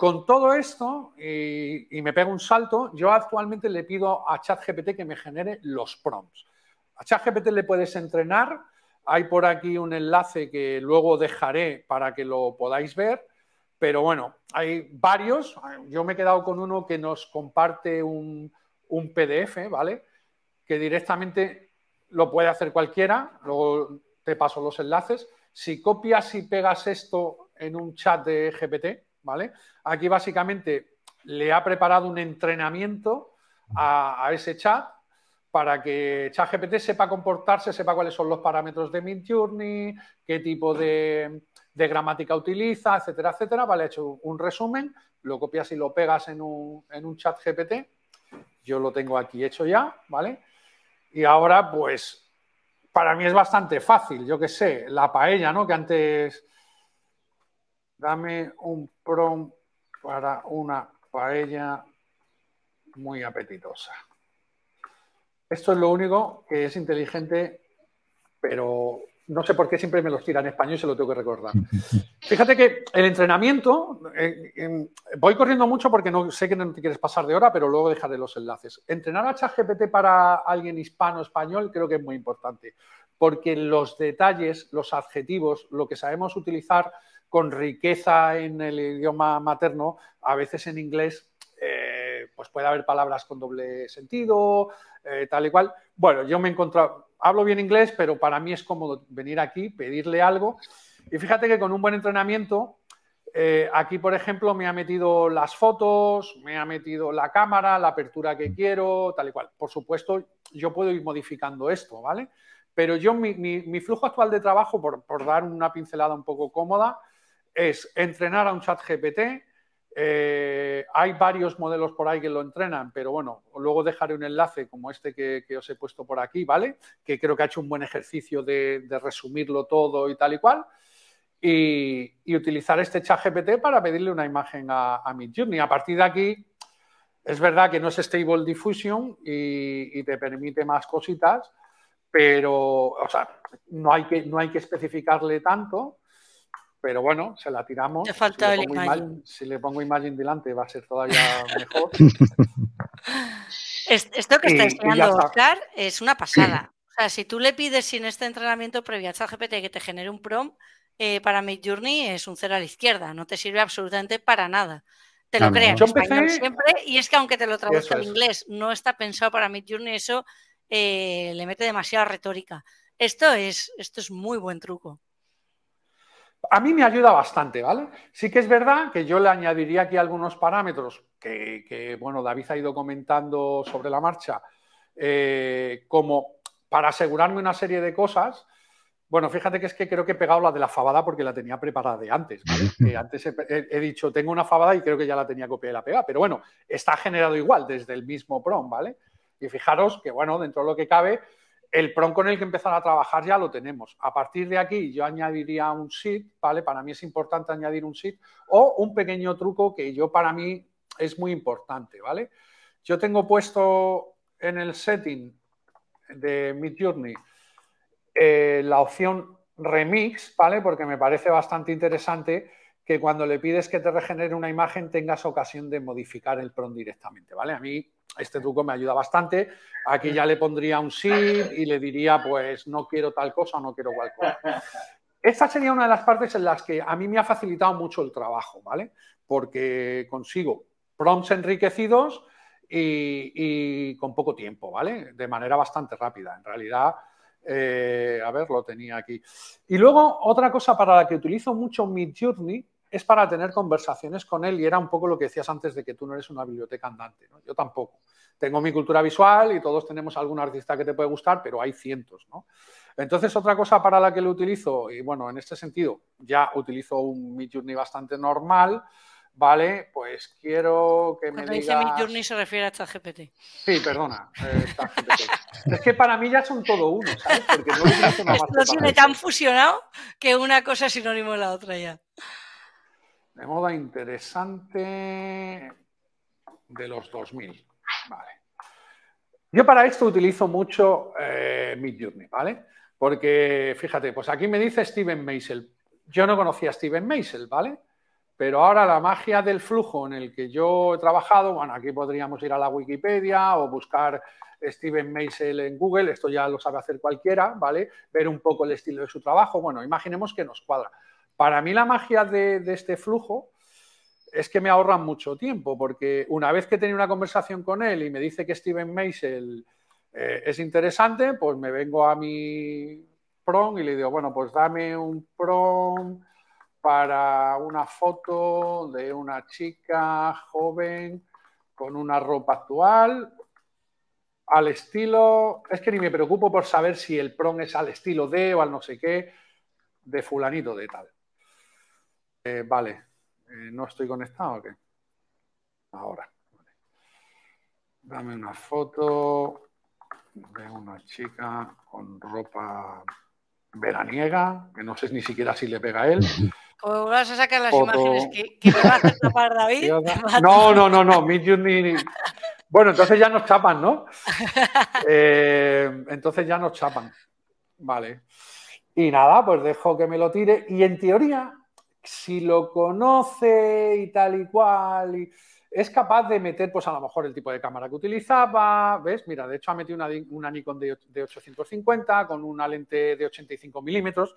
Con todo esto, y, me pego un salto, yo actualmente le pido a ChatGPT que me genere los prompts. A ChatGPT le puedes entrenar, hay por aquí un enlace que luego dejaré para que lo podáis ver, pero bueno, hay varios. Yo me he quedado con uno que nos comparte un, un PDF, ¿vale? Que directamente lo puede hacer cualquiera, luego te paso los enlaces. Si copias y pegas esto en un chat de GPT, ¿vale? Aquí básicamente le ha preparado un entrenamiento a, ese chat para que ChatGPT sepa comportarse, sepa cuáles son los parámetros de Midjourney, qué tipo de, gramática utiliza, etcétera, etcétera. Vale, he hecho un resumen, lo copias y lo pegas en un, en un chat GPT. Yo lo tengo aquí hecho ya, ¿vale? Y ahora, pues, para mí es bastante fácil, yo qué sé, la paella, ¿no? Que antes Dame un prom para una paella muy apetitosa. Esto es lo único que es inteligente, pero no sé por qué siempre me los tira en español y se lo tengo que recordar. Fíjate que el entrenamiento, eh, voy corriendo mucho porque no sé que no te quieres pasar de hora, pero luego dejaré los enlaces. Entrenar a ChatGPT para alguien hispano-español creo que es muy importante, porque los detalles, los adjetivos, lo que sabemos utilizar con riqueza en el idioma materno, a veces en inglés eh, pues puede haber palabras con doble sentido, eh, tal y cual. Bueno, yo me he encontrado, hablo bien inglés, pero para mí es cómodo venir aquí, pedirle algo. Y fíjate que con un buen entrenamiento, eh, aquí, por ejemplo, me ha metido las fotos, me ha metido la cámara, la apertura que quiero, tal y cual. Por supuesto, yo puedo ir modificando esto, ¿vale? Pero yo, mi, flujo actual de trabajo, por, por, dar una pincelada un poco cómoda, es entrenar a un chat GPT, Eh, hay varios modelos por ahí que lo entrenan, pero bueno, luego dejaré un enlace como este que, os he puesto por aquí, ¿vale? Que creo que ha hecho un buen ejercicio de, resumirlo todo y tal y cual. Y, utilizar este chat GPT para pedirle una imagen a, a Midjourney. A partir de aquí, es verdad que no es Stable Diffusion y, te permite más cositas, pero, o sea, no hay que, no hay que especificarle tanto, pero bueno, se la tiramos. Te falta si, le si le pongo imagen delante va a ser todavía mejor. Esto que está enseñando Oscar es una pasada. O sea, si tú le pides sin este entrenamiento previo a ChatGPT que te genere un prompt, eh, para Midjourney es un cero a la izquierda, no te sirve absolutamente para nada. Te lo creas siempre, y es que aunque te lo traduzca al inglés, no está pensado para Midjourney, eso eh, le mete demasiada retórica. Esto es, esto es muy buen truco. A mí me ayuda bastante, ¿vale? Sí que es verdad que yo le añadiría aquí algunos parámetros que, bueno, David ha ido comentando sobre la marcha, eh, como para asegurarme una serie de cosas. Bueno, fíjate que es que creo que he pegado la de la fabada porque la tenía preparada de antes. ¿vale? antes he, dicho, tengo una fabada y creo que ya la tenía copiada y la pegada. Pero bueno, está generado igual desde el mismo PROM, ¿vale? Y fijaros que, bueno, dentro de lo que cabe, el PROM con el que empezar a trabajar ya lo tenemos. A partir de aquí yo añadiría un SID, ¿vale? Para mí es importante añadir un SID o un pequeño truco que yo para mí es muy importante, ¿vale? Yo tengo puesto en el setting de Midjourney eh, la opción remix, ¿vale? Porque me parece bastante interesante que cuando le pides que te regenere una imagen tengas ocasión de modificar el prompt directamente, ¿vale? A mí este truco me ayuda bastante. Aquí ya le pondría un sí y le diría, pues no quiero tal cosa o no quiero cual cosa. Esta sería una de las partes en las que a mí me ha facilitado mucho el trabajo, ¿vale? Porque consigo prompts enriquecidos y, con poco tiempo, ¿vale? De manera bastante rápida. En realidad, eh, a ver, lo tenía aquí. Y luego, otra cosa para la que utilizo mucho Midjourney es para tener conversaciones con él y era un poco lo que decías antes de que tú no eres una biblioteca andante. ¿no? Yo tampoco. Tengo mi cultura visual y todos tenemos algún artista que te puede gustar, pero hay cientos. ¿no? Entonces, otra cosa para la que lo utilizo, y bueno, en este sentido, ya utilizo un Midjourney bastante normal, Vale, pues quiero que me digas... dice Journey se refiere a ChatGPT. Sí, perdona, eh, es que para mí ya son todo uno, ¿sabes? Porque no una Esto tiene tan fusionado que una cosa es sinónimo de la otra ya. De moda interesante de los 2000. Vale. Yo para esto utilizo mucho eh, Midjourney, ¿vale? Porque, fíjate, pues aquí me dice Steven Meisel. Yo no conocía a Steven Meisel, ¿vale? Pero ahora la magia del flujo en el que yo he trabajado, bueno, aquí podríamos ir a la Wikipedia o buscar Steven Meisel en Google, esto ya lo sabe hacer cualquiera, ¿vale? Ver un poco el estilo de su trabajo, bueno, imaginemos que nos cuadra. Para mí la magia de, este flujo es que me ahorran mucho tiempo, porque una vez que he tenido una conversación con él y me dice que Steven Meisel eh, es interesante, pues me vengo a mi prom y le digo, bueno, pues dame un prom para una foto de una chica joven con una ropa actual, al estilo, es que ni me preocupo por saber si el prom es al estilo de o al no sé qué, de fulanito de tal. Eh, vale, eh, ¿no estoy conectado o qué? Ahora. Dame una foto de una chica con ropa veraniega, que no sé ni siquiera si le pega a él. O vas a sacar las imágenes que, que va a hacer tapar David. No, no, no, no. Bueno, entonces ya nos chapan, ¿no? Eh, entonces ya nos chapan. Vale. Y nada, pues dejo que me lo tire. Y en teoría, si lo conoce y tal y cual, es capaz de meter, pues a lo mejor el tipo de cámara que utilizaba. ¿Ves? Mira, de hecho ha metido una, una Nikon de, de 850 con una lente de 85 milímetros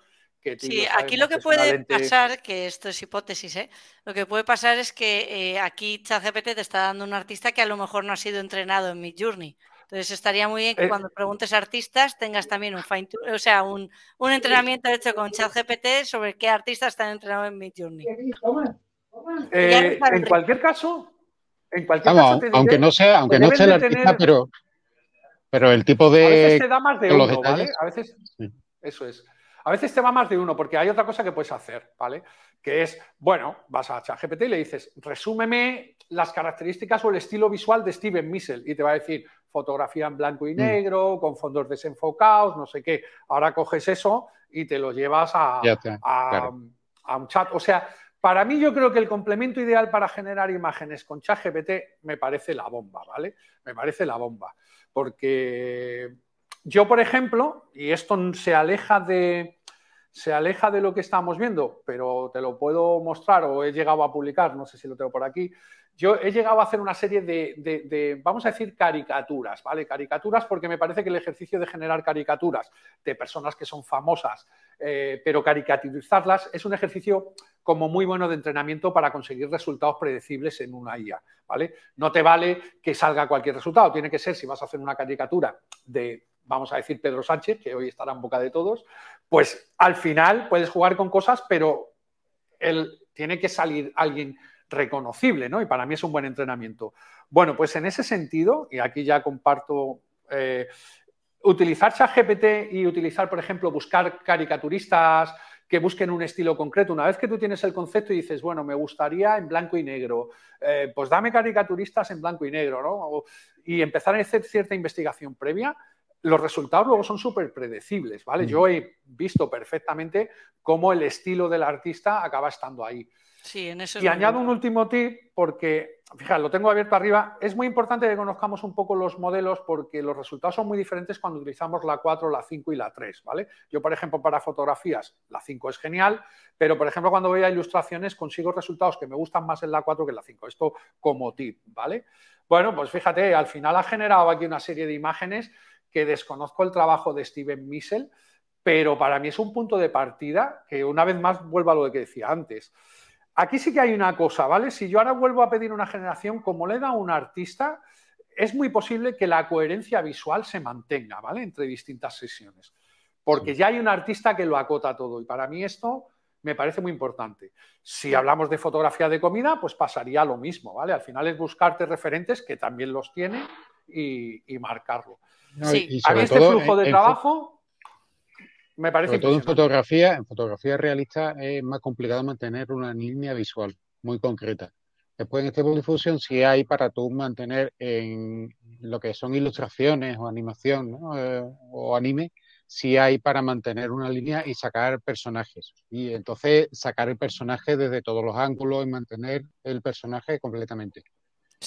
sí, aquí lo que puede pasar, que esto es hipótesis, ¿eh? lo que puede pasar es que eh, aquí ChatGPT te está dando un artista que a lo mejor no ha sido entrenado en Midjourney. Entonces estaría muy bien que eh cuando preguntes a artistas tengas también un fine o sea, un, entrenamiento hecho con ChatGPT sobre qué artistas están entrenados en Midjourney. en cualquier caso, en cualquier caso aunque no sea, aunque no sea el artista, pero, pero el tipo de. A veces te da más de uno, ¿vale? A veces, eso es. A veces te va más de uno, porque hay otra cosa que puedes hacer, ¿vale? Que es, bueno, vas a ChatGPT y le dices, resúmeme las características o el estilo visual de Steven Missel. Y te va a decir, fotografía en blanco y mm. negro, con fondos desenfocados, no sé qué. Ahora coges eso y te lo llevas a, a un chat. O sea, para mí yo creo que el complemento ideal para generar imágenes con ChatGPT me parece la bomba, ¿vale? Me parece la bomba. Porque yo, por ejemplo, y esto se aleja de, se aleja de lo que estamos viendo, pero te lo puedo mostrar o he llegado a publicar, no sé si lo tengo por aquí. Yo he llegado a hacer una serie de, vamos a decir, caricaturas, ¿vale? Caricaturas porque me parece que el ejercicio de generar caricaturas de personas que son famosas, eh, pero caricaturizarlas es un ejercicio como muy bueno de entrenamiento para conseguir resultados predecibles en una IA, ¿vale? No te vale que salga cualquier resultado, tiene que ser, si vas a hacer una caricatura de vamos a decir Pedro Sánchez, que hoy estará en boca de todos, pues al final puedes jugar con cosas, pero él tiene que salir alguien reconocible, ¿no? Y para mí es un buen entrenamiento. Bueno, pues en ese sentido, y aquí ya comparto, eh, utilizar ChatGPT y utilizar, por ejemplo, buscar caricaturistas que busquen un estilo concreto. Una vez que tú tienes el concepto y dices, bueno, me gustaría en blanco y negro, eh, pues dame caricaturistas en blanco y negro, ¿no? y empezar a hacer cierta investigación previa, los resultados luego son súper predecibles, ¿vale? Mm. Yo he visto perfectamente cómo el estilo del artista acaba estando ahí. Sí, en eso y añado un último tip porque, fíjate, lo tengo abierto arriba. Es muy importante que conozcamos un poco los modelos porque los resultados son muy diferentes cuando utilizamos la 4, la 5 y la 3, ¿vale? Yo, por ejemplo, para fotografías, la 5 es genial, pero, por ejemplo, cuando voy a ilustraciones consigo resultados que me gustan más en la 4 que en la 5. Esto como tip, ¿vale? Bueno, pues fíjate, al final ha generado aquí una serie de imágenes que desconozco el trabajo de Steven Missel, pero para mí es un punto de partida que una vez más vuelvo a lo que decía antes. Aquí sí que hay una cosa, ¿vale? Si yo ahora vuelvo a pedir una generación, como le da a un artista, es muy posible que la coherencia visual se mantenga, ¿vale? Entre distintas sesiones. Porque ya hay un artista que lo acota todo. Y para mí esto me parece muy importante. Si hablamos de fotografía de comida, pues pasaría lo mismo, ¿vale? Al final es buscarte referentes que también los tiene y marcarlo sí. a mí este flujo de trabajo me parece todo en fotografía, en fotografía realista es más complicado mantener una línea visual muy concreta. Después en este difusión si hay para tú mantener en lo que son ilustraciones o animación eh, o anime, si hay para mantener una línea y sacar personajes. Y entonces sacar el personaje desde todos los ángulos y mantener el personaje completamente.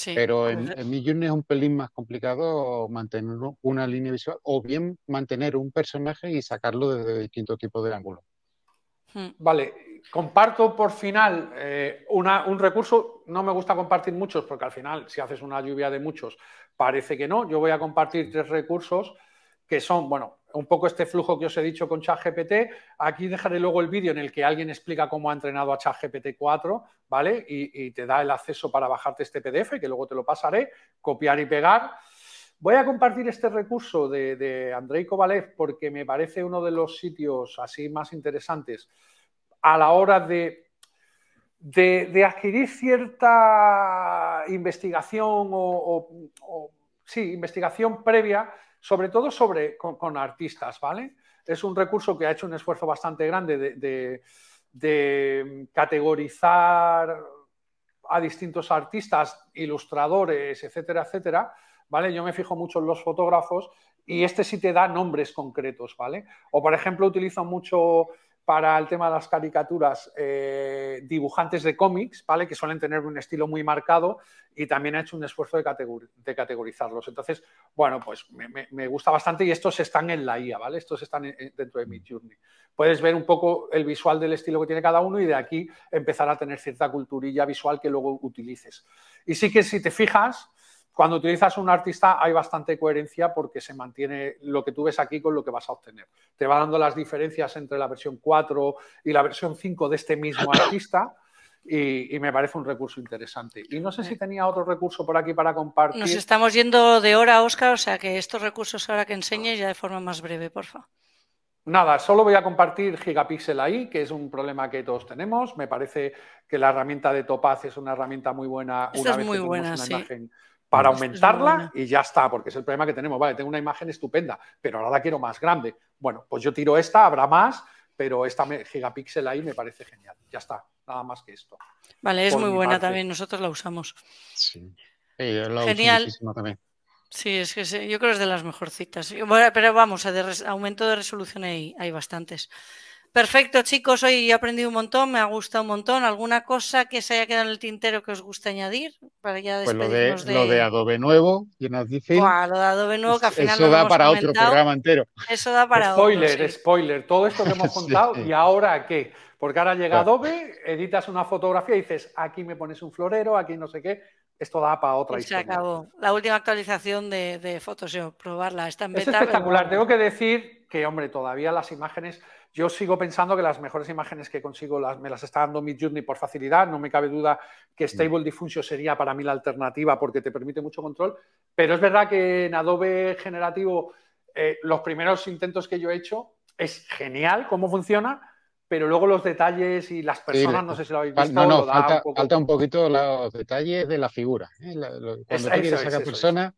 Pero en, en Midjourney es un pelín más complicado mantener una línea visual o bien mantener un personaje y sacarlo desde distintos tipos de ángulos. Hmm. Vale, comparto por final eh, un recurso, no me gusta compartir muchos porque al final si haces una lluvia de muchos parece que no, yo voy a compartir tres recursos que son, bueno, un poco este flujo que os he dicho con ChatGPT. Aquí dejaré luego el vídeo en el que alguien explica cómo ha entrenado a ChatGPT 4, ¿vale? Y, te da el acceso para bajarte este PDF, que luego te lo pasaré, copiar y pegar. Voy a compartir este recurso de, Andrei Kovalev porque me parece uno de los sitios así más interesantes a la hora de, de, adquirir cierta investigación o sí, investigación previa sobre todo sobre, con, artistas, ¿vale? Es un recurso que ha hecho un esfuerzo bastante grande de, categorizar a distintos artistas, ilustradores, etcétera, etcétera, ¿vale? Yo me fijo mucho en los fotógrafos y este sí te da nombres concretos, ¿vale? O, por ejemplo, utilizo mucho para el tema de las caricaturas eh, dibujantes de cómics, ¿vale? Que suelen tener un estilo muy marcado y también ha hecho un esfuerzo de, categorizarlos. Entonces, bueno, pues me, gusta bastante y estos están en la IA, ¿vale? Estos están dentro de Midjourney. Puedes ver un poco el visual del estilo que tiene cada uno y de aquí empezar a tener cierta culturilla visual que luego utilices. Y sí que si te fijas, cuando utilizas un artista hay bastante coherencia porque se mantiene lo que tú ves aquí con lo que vas a obtener. Te va dando las diferencias entre la versión 4 y la versión 5 de este mismo artista. Y, me parece un recurso interesante. Y no sé si tenía otro recurso por aquí para compartir. Nos estamos yendo de hora, Oscar, o sea que estos recursos ahora que enseñes ya de forma más breve, por favor. Nada, solo voy a compartir Gigapixel ahí, que es un problema que todos tenemos. Me parece que la herramienta de Topaz es una herramienta muy buena. una es muy buena, una imagen para aumentarla y ya está, porque es el problema que tenemos. Vale, tengo una imagen estupenda, pero ahora la quiero más grande. Bueno, pues yo tiro esta, habrá más, pero esta gigapíxel ahí me parece genial. Ya está, nada más que esto. Vale, es muy buena también, nosotros la usamos. Sí, genial. También. Sí, es que yo creo que es de las mejorcitas. pero vamos, de aumento de resolución hay, hay bastantes. Perfecto, chicos. Hoy he aprendido un montón, me ha gustado un montón. ¿Alguna cosa que se haya quedado en el tintero que os guste añadir? Para ya pues lo de, lo de Adobe nuevo, y nos dice. lo de Adobe nuevo, que al final. Eso da para otro programa entero. Eso da para spoiler, otro. Spoiler, Todo esto que hemos contado, ¿y ahora qué? Porque ahora llega Adobe, editas una fotografía y dices, aquí me pones un florero, aquí no sé qué. Esto da para otra historia. Se acabó. La última actualización de, de Photoshop, probarla. Está en beta, es espectacular. Tengo que decir que, hombre, todavía las imágenes yo sigo pensando que las mejores imágenes que consigo las, me las está dando Midjourney por facilidad. No me cabe duda que mm. Stable Diffusion sería para mí la alternativa porque te permite mucho control. Pero es verdad que en Adobe Generativo eh, los primeros intentos que yo he hecho es genial cómo funciona, pero luego los detalles y las personas, no sé si lo habéis visto. No, no, falta, un poquito los detalles de la figura. ¿eh? cuando tú quieres sacar persona,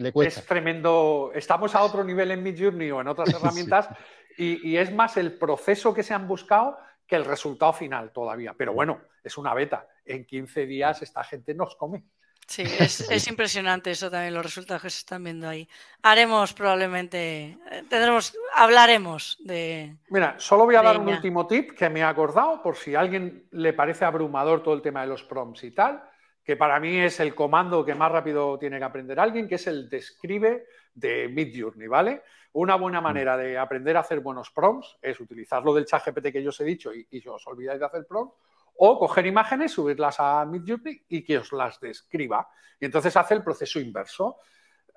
le cuesta. Es tremendo. Estamos a otro nivel en Midjourney o en otras herramientas y, es más el proceso que se han buscado que el resultado final todavía. Pero bueno, es una beta. En 15 días esta gente nos come. Sí, es, impresionante eso también, los resultados que se están viendo ahí. Haremos probablemente, eh, tendremos, hablaremos de. Mira, solo voy a dar un último tip que me he acordado, por si a alguien le parece abrumador todo el tema de los prompts y tal, que para mí es el comando que más rápido tiene que aprender alguien, que es el describe de Midjourney, ¿vale? Una buena mm. manera de aprender a hacer buenos prompts es utilizar lo del chat GPT que yo os he dicho y, y os olvidáis de hacer prompts, o coger imágenes, subirlas a Midjourney y que os las describa. Y entonces hace el proceso inverso.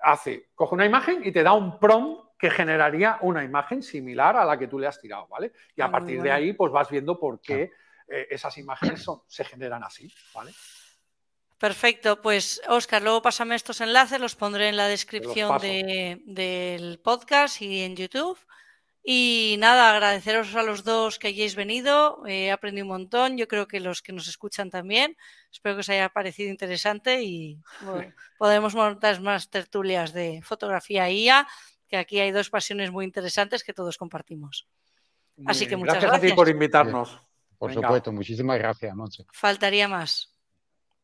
Hace, coge una imagen y te da un prompt que generaría una imagen similar a la que tú le has tirado, ¿vale? Y a ah, partir de ahí, pues vas viendo por qué eh, esas imágenes se generan así, ¿vale? Perfecto, pues Oscar, luego pásame estos enlaces, los pondré en la descripción del podcast y en YouTube. Y nada, agradeceros a los dos que hayáis venido, he aprendido un montón, yo creo que los que nos escuchan también, espero que os haya parecido interesante y podemos montar más tertulias de fotografía IA, que aquí hay dos pasiones muy interesantes que todos compartimos. Así que muchas gracias. Gracias a ti por invitarnos. Por supuesto, muchísimas gracias, Faltaría más.